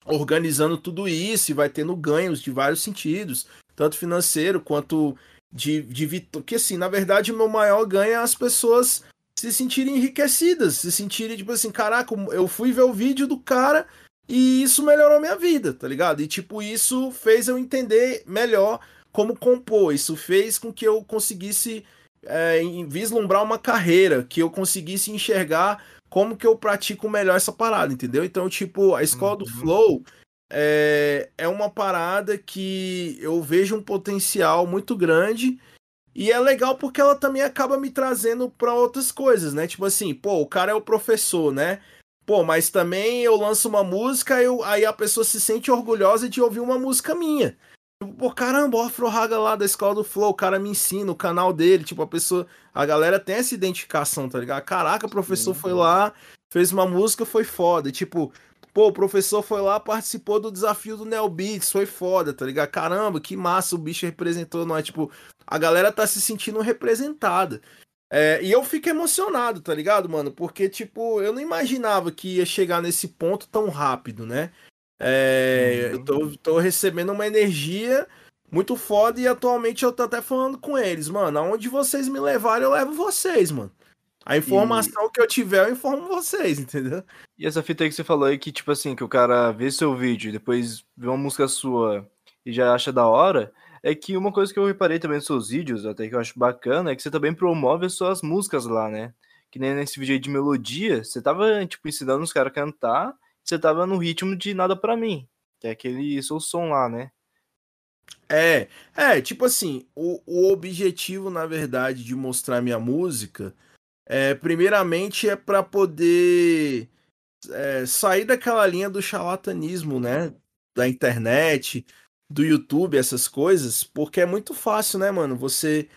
organizando tudo isso e vai tendo ganhos de vários sentidos, tanto financeiro quanto de, de vitória. Que assim, na verdade, o meu maior ganho é as pessoas se sentirem enriquecidas, se sentirem tipo assim, caraca, eu fui ver o vídeo do cara e isso melhorou minha vida, tá ligado? E tipo, isso fez eu entender melhor como compor, isso fez com que eu conseguisse é, vislumbrar uma carreira, que eu conseguisse enxergar como que eu pratico melhor essa parada, entendeu? Então, tipo, a escola do Uhum. Flow é, é uma parada que eu vejo um potencial muito grande e é legal porque ela também acaba me trazendo para outras coisas, né? Tipo assim, pô, o cara é o professor, né? Pô, mas também eu lanço uma música, eu, aí a pessoa se sente orgulhosa de ouvir uma música minha. Tipo, Pô, caramba, o Afro Raga lá da escola do Flow, o cara me ensina, o canal dele, tipo, a pessoa. A galera tem essa identificação, tá ligado? Caraca, o professor Sim. foi lá, fez uma música, foi foda. E, tipo, Pô, o professor foi lá, participou do desafio do Neo Beats, foi foda, tá ligado? Caramba, que massa o bicho representou nós. Tipo, a galera tá se sentindo representada. É, e eu fico emocionado, tá ligado, mano? Porque, tipo, eu não imaginava que ia chegar nesse ponto tão rápido, né? É, eu tô, tô recebendo uma energia muito foda e atualmente eu tô até falando com eles, mano. Aonde vocês me levarem, eu levo vocês, mano. A informação e... que eu tiver, eu informo vocês, entendeu? E essa fita aí que você falou aí, que tipo assim, que o cara vê seu vídeo e depois vê uma música sua e já acha da hora, é que uma coisa que eu reparei também nos seus vídeos, até que eu acho bacana, é que você também promove as suas músicas lá, né? Que nem nesse vídeo aí de melodia, você tava, tipo, ensinando os caras a cantar, você tava no ritmo de Nada Pra Mim, que é aquele seu som lá, né? É, é, tipo assim, o, o objetivo, na verdade, de mostrar minha música, é, primeiramente, é para poder é, sair daquela linha do charlatanismo, né? Da internet, do YouTube, essas coisas, porque é muito fácil, né, mano? Você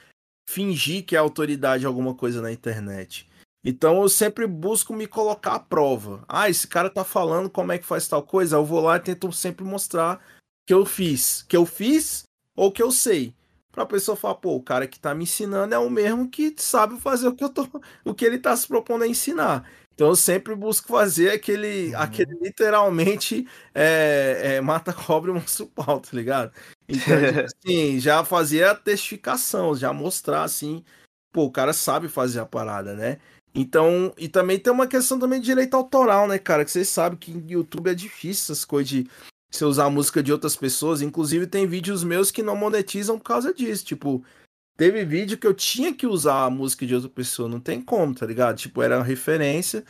fingir que é autoridade alguma coisa na internet. Então eu sempre busco me colocar à prova. Ah, esse cara tá falando como é que faz tal coisa, eu vou lá e tento sempre mostrar que eu fiz, que eu fiz ou que eu sei. Pra pessoa falar, pô, o cara que tá me ensinando é o mesmo que sabe fazer o que eu tô, (laughs) o que ele tá se propondo a ensinar. Então eu sempre busco fazer aquele, uhum. aquele literalmente é, é, mata (laughs) cobre e mostra o pau, tá ligado? Então, tipo (laughs) assim, já fazia a testificação, já mostrar assim, pô, o cara sabe fazer a parada, né? Então, e também tem uma questão também de direito autoral, né, cara? Que vocês sabem que no YouTube é difícil essas coisas de você usar a música de outras pessoas. Inclusive, tem vídeos meus que não monetizam por causa disso. Tipo, teve vídeo que eu tinha que usar a música de outra pessoa. Não tem como, tá ligado? Tipo, era uma referência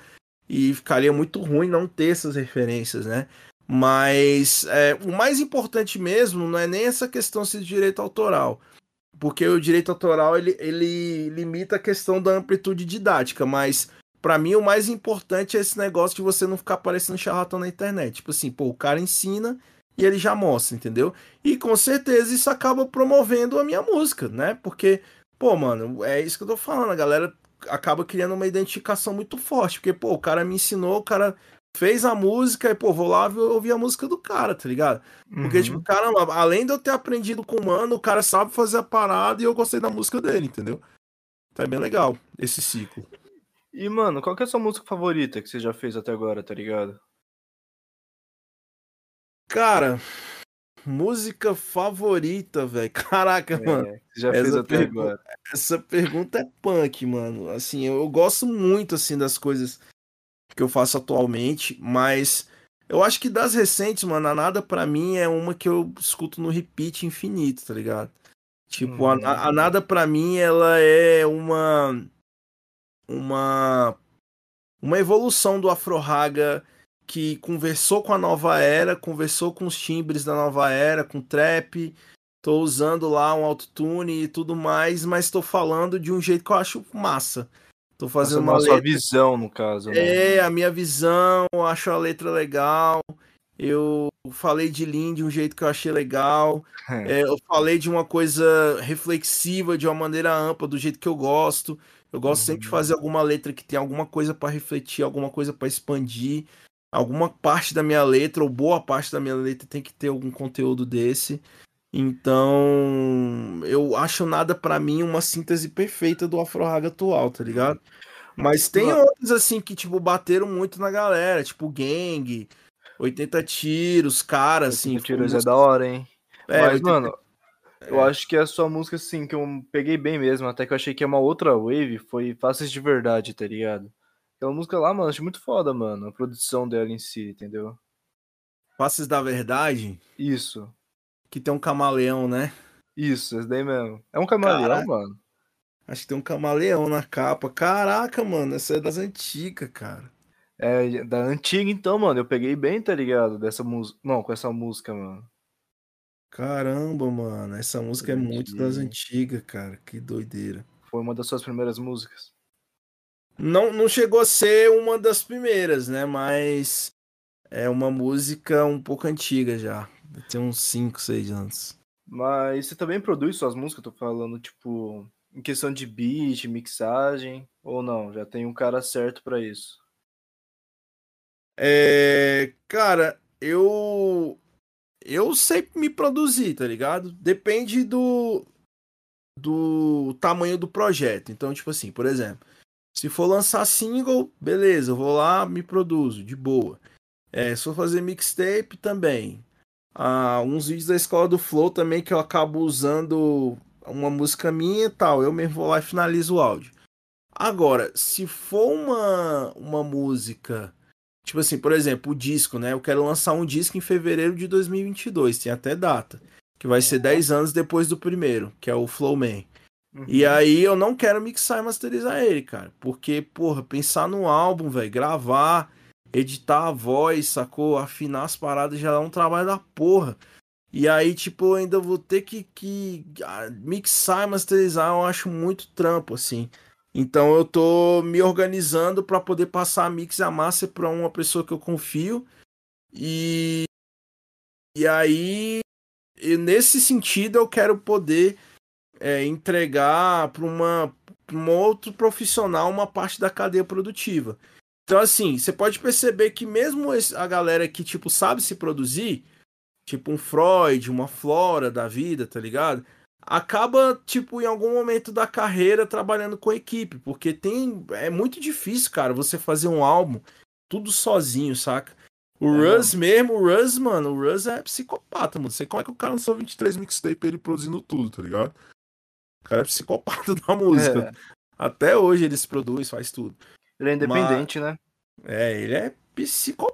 e ficaria muito ruim não ter essas referências, né? Mas é, o mais importante mesmo não é nem essa questão de direito autoral. Porque o direito autoral ele, ele limita a questão da amplitude didática, mas para mim o mais importante é esse negócio de você não ficar parecendo charlatão na internet. Tipo assim, pô, o cara ensina e ele já mostra, entendeu? E com certeza isso acaba promovendo a minha música, né? Porque, pô, mano, é isso que eu tô falando, a galera acaba criando uma identificação muito forte, porque, pô, o cara me ensinou, o cara fez a música e, pô, vou lá ouvir a música do cara, tá ligado? Porque, uhum. tipo, caramba, além de eu ter aprendido com o mano, o cara sabe fazer a parada e eu gostei da música dele, entendeu? Tá bem legal esse ciclo. E, mano, qual que é a sua música favorita que você já fez até agora, tá ligado? Cara, música favorita, velho. (laughs) Caraca, é, mano. Já fez até agora. Essa pergunta é punk, mano. Assim, eu, eu gosto muito, assim, das coisas que eu faço atualmente, mas eu acho que das recentes, mano, a Nada pra mim é uma que eu escuto no repeat infinito, tá ligado? Tipo, a, a uhum. Nada pra mim, ela é uma uma uma evolução do Afro Raga que conversou com a nova era, conversou com os timbres da nova era, com trap. Tô usando lá um autotune e tudo mais, mas tô falando de um jeito que eu acho massa. Tô fazendo uma letra... visão, no caso. Né? É, a minha visão, acho a letra legal. Eu falei de Lean de um jeito que eu achei legal. (laughs) É, eu falei de uma coisa reflexiva, de uma maneira ampla, do jeito que eu gosto. Eu gosto uhum. sempre de uhum. fazer alguma letra que tem alguma coisa para refletir, alguma coisa para expandir. Alguma parte da minha letra, ou boa parte da minha letra, tem que ter algum conteúdo desse. Então, eu acho nada para mim uma síntese perfeita do Afro Raga atual, tá ligado? Mas tem outros assim que tipo bateram muito na galera, tipo Gang, 80 tiros, cara assim, tiros é da hora, hein? É, Mas, 80... mano, eu é. acho que a sua música, assim, que eu peguei bem mesmo, até que eu achei que é uma outra wave, foi Faces de Verdade, tá ligado? Aquela música lá, mano, achei muito foda, mano, a produção dela em si, entendeu? Faces da Verdade? Isso. Que tem um camaleão, né? Isso, esse daí mesmo. É um camaleão, Caraca. mano? Acho que tem um camaleão na capa. Caraca, mano, essa é das antigas, cara. É, da antiga então, mano, eu peguei bem, tá ligado? Dessa música. Não, com essa música, mano. Caramba, mano, essa música é muito das antigas, cara. Que doideira. Foi uma das suas primeiras músicas? Não, não chegou a ser uma das primeiras, né? Mas é uma música um pouco antiga já. Tem uns 5, 6 anos. Mas você também produz suas músicas, tô falando, tipo, em questão de beat, mixagem, ou não? Já tem um cara certo para isso? É, cara, eu eu sei me produzir, tá ligado? Depende do do tamanho do projeto. Então, tipo assim, por exemplo, se for lançar single, beleza, eu vou lá, me produzo, de boa. É, se for fazer mixtape, também. Ah, uns vídeos da escola do Flow também que eu acabo usando uma música minha e tal. Eu mesmo vou lá e finalizo o áudio. Agora, se for uma, uma música. Tipo assim, por exemplo, o disco, né? Eu quero lançar um disco em fevereiro de 2022, tem até data. Que vai ser 10 anos depois do primeiro, que é o Flowman. Uhum. E aí eu não quero mixar e masterizar ele, cara. Porque, porra, pensar no álbum, velho, gravar, editar a voz, sacou? Afinar as paradas já é um trabalho da porra. E aí, tipo, eu ainda vou ter que, que ah, mixar e masterizar, eu acho muito trampo, assim. Então eu tô me organizando para poder passar a mix e a master para uma pessoa que eu confio. E, e aí, e nesse sentido, eu quero poder é, entregar para uma pra um outro profissional uma parte da cadeia produtiva. Então, assim, você pode perceber que mesmo a galera que, tipo, sabe se produzir, tipo um Freud, uma Flora da vida, tá ligado? Acaba, tipo, em algum momento da carreira trabalhando com equipe, porque tem. É muito difícil, cara, você fazer um álbum tudo sozinho, saca? O É, Russ mesmo, o Russ, mano, o Russ é psicopata, mano. Você Como é que o cara lançou 23 mixtape ele produzindo tudo, tá ligado? O cara é psicopata (laughs) da música. É, Até hoje ele se produz, faz tudo. ele é independente, né? É, ele é psicopata,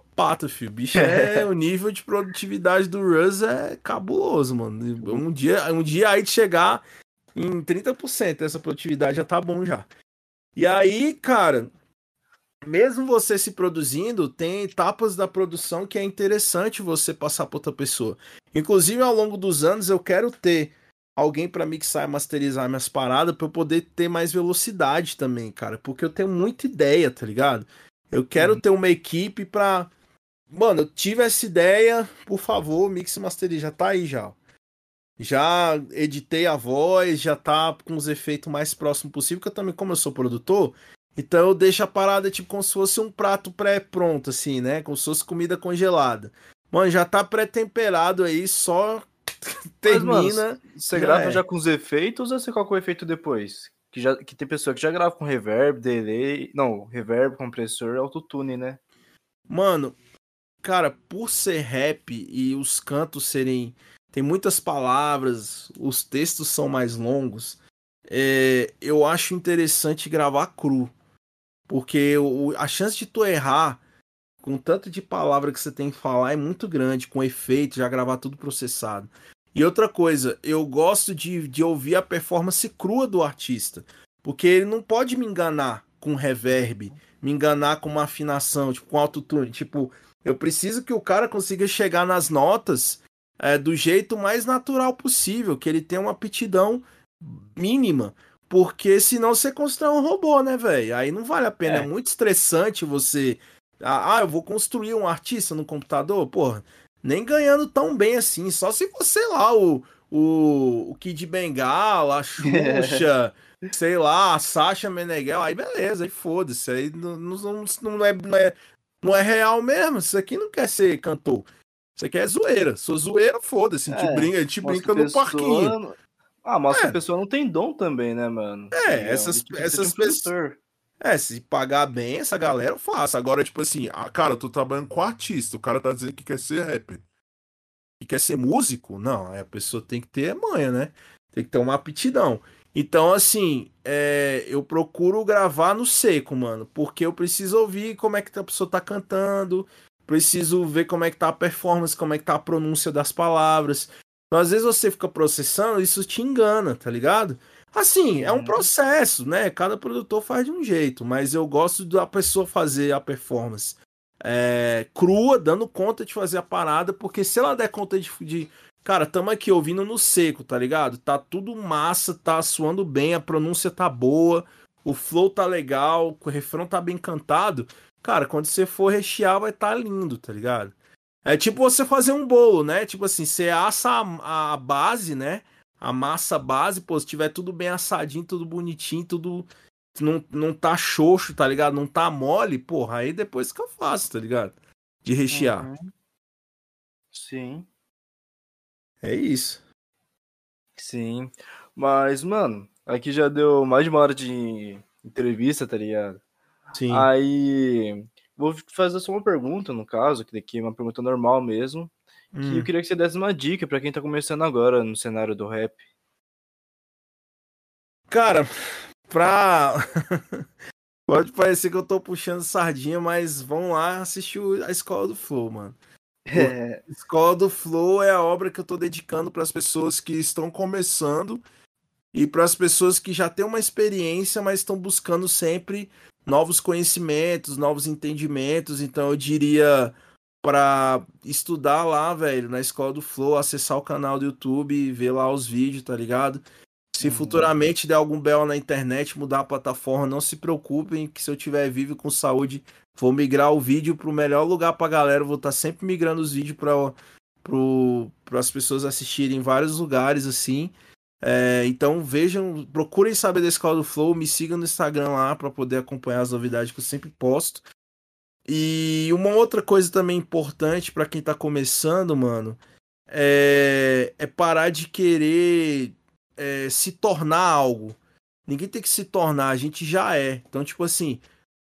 filho. O bicho é. o nível de produtividade do Russ é cabuloso, mano. Um dia, um dia aí de chegar em 30% dessa produtividade já tá bom já. E aí, cara, mesmo você se produzindo, tem etapas da produção que é interessante você passar para outra pessoa. Inclusive, ao longo dos anos, eu quero ter alguém para mixar e masterizar minhas paradas para eu poder ter mais velocidade também, cara, porque eu tenho muita ideia, tá ligado? Eu quero ter uma equipe pra. Mano, eu tive essa ideia, por favor, mix masteriza, já tá aí já. Já editei a voz, já tá com os efeitos mais próximos possível, que eu também, como eu sou produtor, então eu deixo a parada tipo como se fosse um prato pré-pronto, assim, né? Como se fosse comida congelada. Mano, já tá pré-temperado aí, só (laughs) Mas, mano, termina. Você grava é. já com os efeitos ou você coloca o efeito depois? Que, já, que tem pessoa que já grava com reverb, delay. Não, reverb, compressor autotune, né? Mano, cara, por ser rap e os cantos serem. Tem muitas palavras, os textos são mais longos. é, eu acho interessante gravar cru. Porque o- a chance de tu errar com tanto de palavra que você tem que falar é muito grande, com efeito, já gravar tudo processado. E outra coisa, eu gosto de, de ouvir a performance crua do artista. Porque ele não pode me enganar com reverb, me enganar com uma afinação, tipo, com autotune. Tipo, eu preciso que o cara consiga chegar nas notas é, do jeito mais natural possível, que ele tenha uma aptidão mínima. Porque senão você constrói um robô, né, velho? Aí não vale a pena. É. É. muito estressante você. Ah, ah, eu vou construir um artista no computador? Porra, nem ganhando tão bem assim. Só se você lá, o, o, o Kid Bengala, a Xuxa, (laughs) sei lá, a Sasha Meneghel, aí beleza, aí foda-se. Aí não, não, não, é, não, é, não é real mesmo. Isso aqui não quer ser cantor. Isso aqui é zoeira. Sou zoeira, foda-se. A gente É, brinca, a gente brinca no parquinho. Ah, que É. a pessoa não tem dom também, né, mano? É, Entendeu? essas- essas um pessoas-. É, se pagar bem, essa galera eu faço. Agora, tipo assim, Ah, cara, eu tô trabalhando com artista. O cara tá dizendo que quer ser rapper. e quer ser músico? Não, a pessoa tem que ter manha, né? Tem que ter uma aptidão. Então, assim, é, eu procuro gravar no seco, mano, porque eu preciso ouvir como é que a pessoa tá cantando, preciso ver como é que tá a performance, como é que tá a pronúncia das palavras. Então, às vezes você fica processando, isso te engana, tá ligado? Assim, é um Uhum. processo, né? Cada produtor faz de um jeito, mas eu gosto da pessoa fazer a performance é, crua, dando conta de fazer a parada, porque se ela der conta de, de. Cara, tamo aqui ouvindo no seco, tá ligado? Tá tudo massa, tá suando bem, a pronúncia tá boa, o flow tá legal, o refrão tá bem cantado. Cara, quando você for rechear, vai tá lindo, tá ligado? É tipo você fazer um bolo, né? Tipo assim, você assa a, a base, né? A massa base, pô, se tiver tudo bem assadinho, tudo bonitinho, tudo não, não tá xoxo, tá ligado? Não tá mole, porra, aí depois eu faço, tá ligado? de rechear. Uhum. Sim, É isso. sim. Mas, mano, aqui já deu mais de uma hora de entrevista, tá ligado? Sim. Aí, vou fazer só uma pergunta, no caso, que daqui é uma pergunta normal mesmo. Que Hum. eu queria que você desse uma dica pra quem tá começando agora no cenário do rap. Cara, pra. (laughs) Pode parecer que eu tô puxando sardinha, mas vão lá assistir a Escola do Flow, mano. É, Escola do Flow é a obra que eu tô dedicando para as pessoas que estão começando e para as pessoas que já têm uma experiência, mas estão buscando sempre novos conhecimentos, novos entendimentos. Então eu diria para estudar lá, velho, na Escola do Flow, acessar o canal do YouTube e ver lá os vídeos, tá ligado? Se Uhum. futuramente der algum belo na internet, mudar a plataforma, não se preocupem que se eu tiver vivo com saúde, vou migrar o vídeo pro melhor lugar pra galera. Eu vou estar sempre migrando os vídeos para para as pessoas assistirem em vários lugares assim. É, então vejam, procurem saber da Escola do Flow, me sigam no Instagram lá para poder acompanhar as novidades que eu sempre posto. E uma outra coisa também importante para quem tá começando, mano, é, é parar de querer é, se tornar algo. Ninguém tem que se tornar, a gente já é. Então, tipo assim,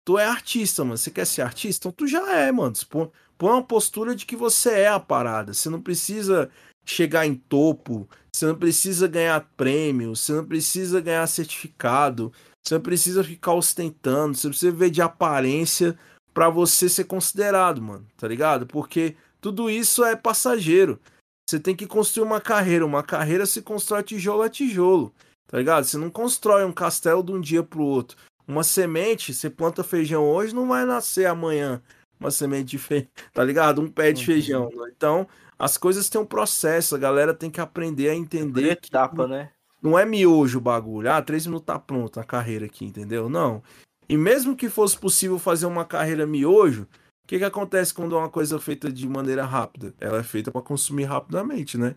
tu é artista, mano. Você quer ser artista? Então tu já é, mano. Põe, põe uma postura de que você é a parada. Você não precisa chegar em topo, você não precisa ganhar prêmio, você não precisa ganhar certificado, você não precisa ficar ostentando, você precisa ver de aparência pra você ser considerado, mano, tá ligado? Porque tudo isso é passageiro. Você tem que construir uma carreira, uma carreira se constrói tijolo a tijolo, tá ligado? Você não constrói um castelo de um dia pro outro. Uma semente, você planta feijão hoje, não vai nascer amanhã uma semente de feijão, tá ligado? Um pé de Uhum. feijão. Então, as coisas têm um processo, a galera tem que aprender a entender que etapa, né? não é miojo o bagulho. Ah, três minutos tá pronto a carreira aqui, entendeu? Não. E mesmo que fosse possível fazer uma carreira miojo, o que, que acontece quando é uma coisa feita de maneira rápida? Ela é feita para consumir rapidamente, né?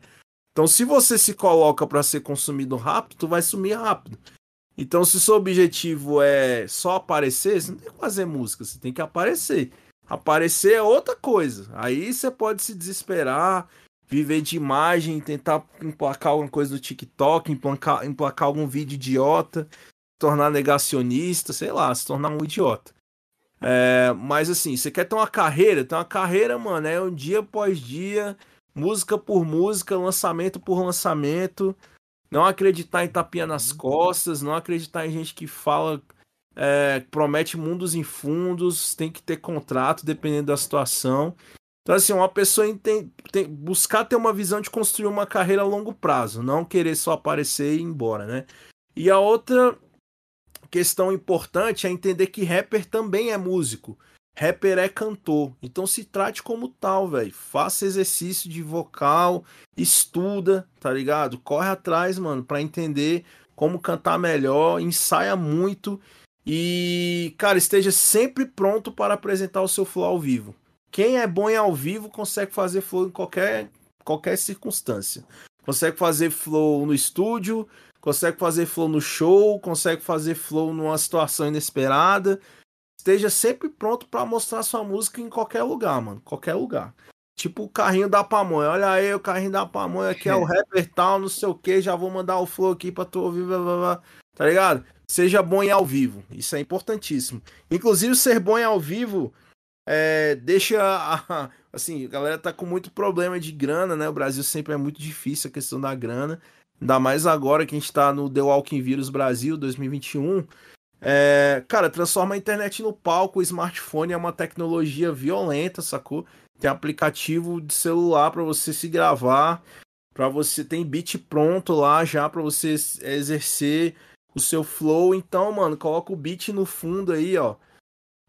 Então, se você se coloca para ser consumido rápido, tu vai sumir rápido. Então, se seu objetivo é só aparecer, você não tem que fazer música, você tem que aparecer. Aparecer é outra coisa. Aí você pode se desesperar, viver de imagem, tentar emplacar alguma coisa do TikTok, emplacar, emplacar algum vídeo idiota, se tornar negacionista, sei lá, se tornar um idiota. É, mas assim, você quer ter uma carreira? Ter uma carreira, mano, é um dia após dia, música por música, lançamento por lançamento. Não acreditar em tapinha nas costas, não acreditar em gente que fala, é, promete mundos em fundos, tem que ter contrato dependendo da situação. Então, assim, uma pessoa tem, tem, buscar ter uma visão de construir uma carreira a longo prazo, não querer só aparecer e ir embora, né? E a outra questão importante é entender que rapper também é músico. Rapper é cantor. Então se trate como tal, velho. Faça exercício de vocal, estuda, tá ligado? Corre atrás, mano, pra entender como cantar melhor, ensaia muito e, cara, esteja sempre pronto para apresentar o seu flow ao vivo. Quem é bom em ao vivo consegue fazer flow em qualquer, qualquer circunstância. Consegue fazer flow no estúdio, consegue fazer flow no show, consegue fazer flow numa situação inesperada. Esteja sempre pronto para mostrar sua música em qualquer lugar, mano. Qualquer lugar. Tipo o carrinho da pamonha. Olha aí, o carrinho da pamonha aqui é o (laughs) rapper tal, não sei o que. Já vou mandar o flow aqui pra tu ouvir, blá, blá, blá. tá ligado? Seja bom em ao vivo. Isso é importantíssimo. Inclusive, ser bom em ao vivo é, deixa. a- assim, a galera tá com muito problema de grana, né? O Brasil sempre é muito difícil a questão da grana. Ainda mais agora que a gente tá no The Walking Vírus Brasil 2021. É, cara, transforma a internet no palco. O smartphone é uma tecnologia violenta, sacou? Tem aplicativo de celular para você se gravar, para você tem beat pronto lá já para você exercer o seu flow. Então, mano, coloca o beat no fundo aí, ó,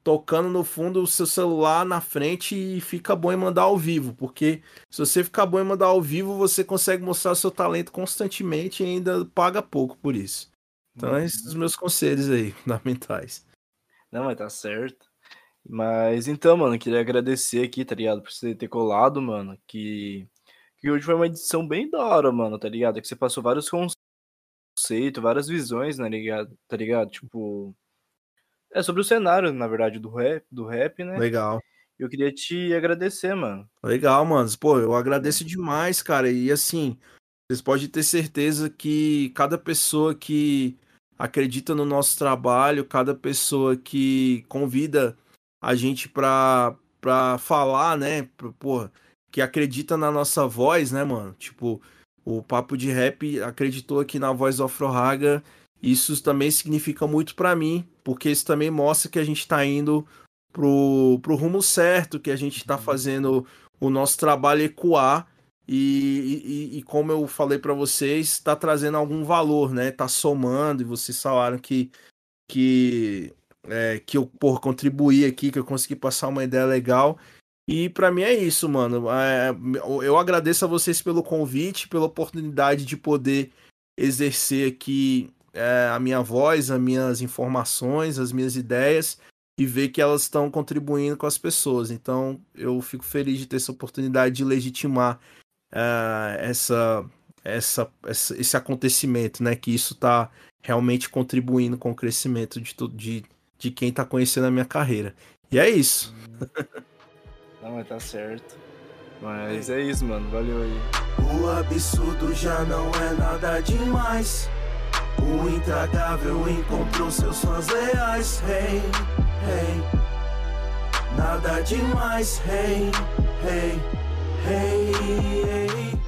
tocando no fundo o seu celular na frente e fica bom em mandar ao vivo, porque se você ficar bom em mandar ao vivo, você consegue mostrar seu talento constantemente e ainda paga pouco por isso. Então, esses são os meus conselhos aí, (laughs) fundamentais. Não, mas tá certo. Mas então, mano, queria agradecer aqui, tá ligado? Por você ter colado, mano. Que, que hoje foi uma edição bem da hora, mano, tá ligado? Que você passou vários conceitos, várias visões, né, ligado? Tá ligado? Tipo. É sobre o cenário, na verdade, do rap, do rap, né? Legal. Eu queria te agradecer, mano. Legal, mano. Pô, eu agradeço demais, cara. E assim, vocês podem ter certeza que cada pessoa que acredita no nosso trabalho, cada pessoa que convida a gente pra, pra falar, né? Pô, que acredita na nossa voz, né, mano? Tipo, o Papo de Rap acreditou aqui na voz do Afrohaga. Isso também significa muito para mim, porque isso também mostra que a gente tá indo pro, pro rumo certo, que a gente está fazendo o nosso trabalho ecoar e, e, e como eu falei para vocês, está trazendo algum valor, né? Tá somando e vocês falaram que que é, que eu por contribuir aqui, que eu consegui passar uma ideia legal. E para mim é isso, mano. É, eu agradeço a vocês pelo convite, pela oportunidade de poder exercer aqui é, a minha voz, as minhas informações, as minhas ideias e ver que elas estão contribuindo com as pessoas. Então eu fico feliz de ter essa oportunidade de legitimar uh, essa, essa, essa, esse acontecimento, né? Que isso está realmente contribuindo com o crescimento de, de, de quem está conhecendo a minha carreira. E é isso. Não, mas tá certo. Mas é isso, mano. Valeu aí. O absurdo já não é nada demais. O intragável encontrou seus fãs leais. Hey, hey. Nada demais. Hey, hey, hey, hey.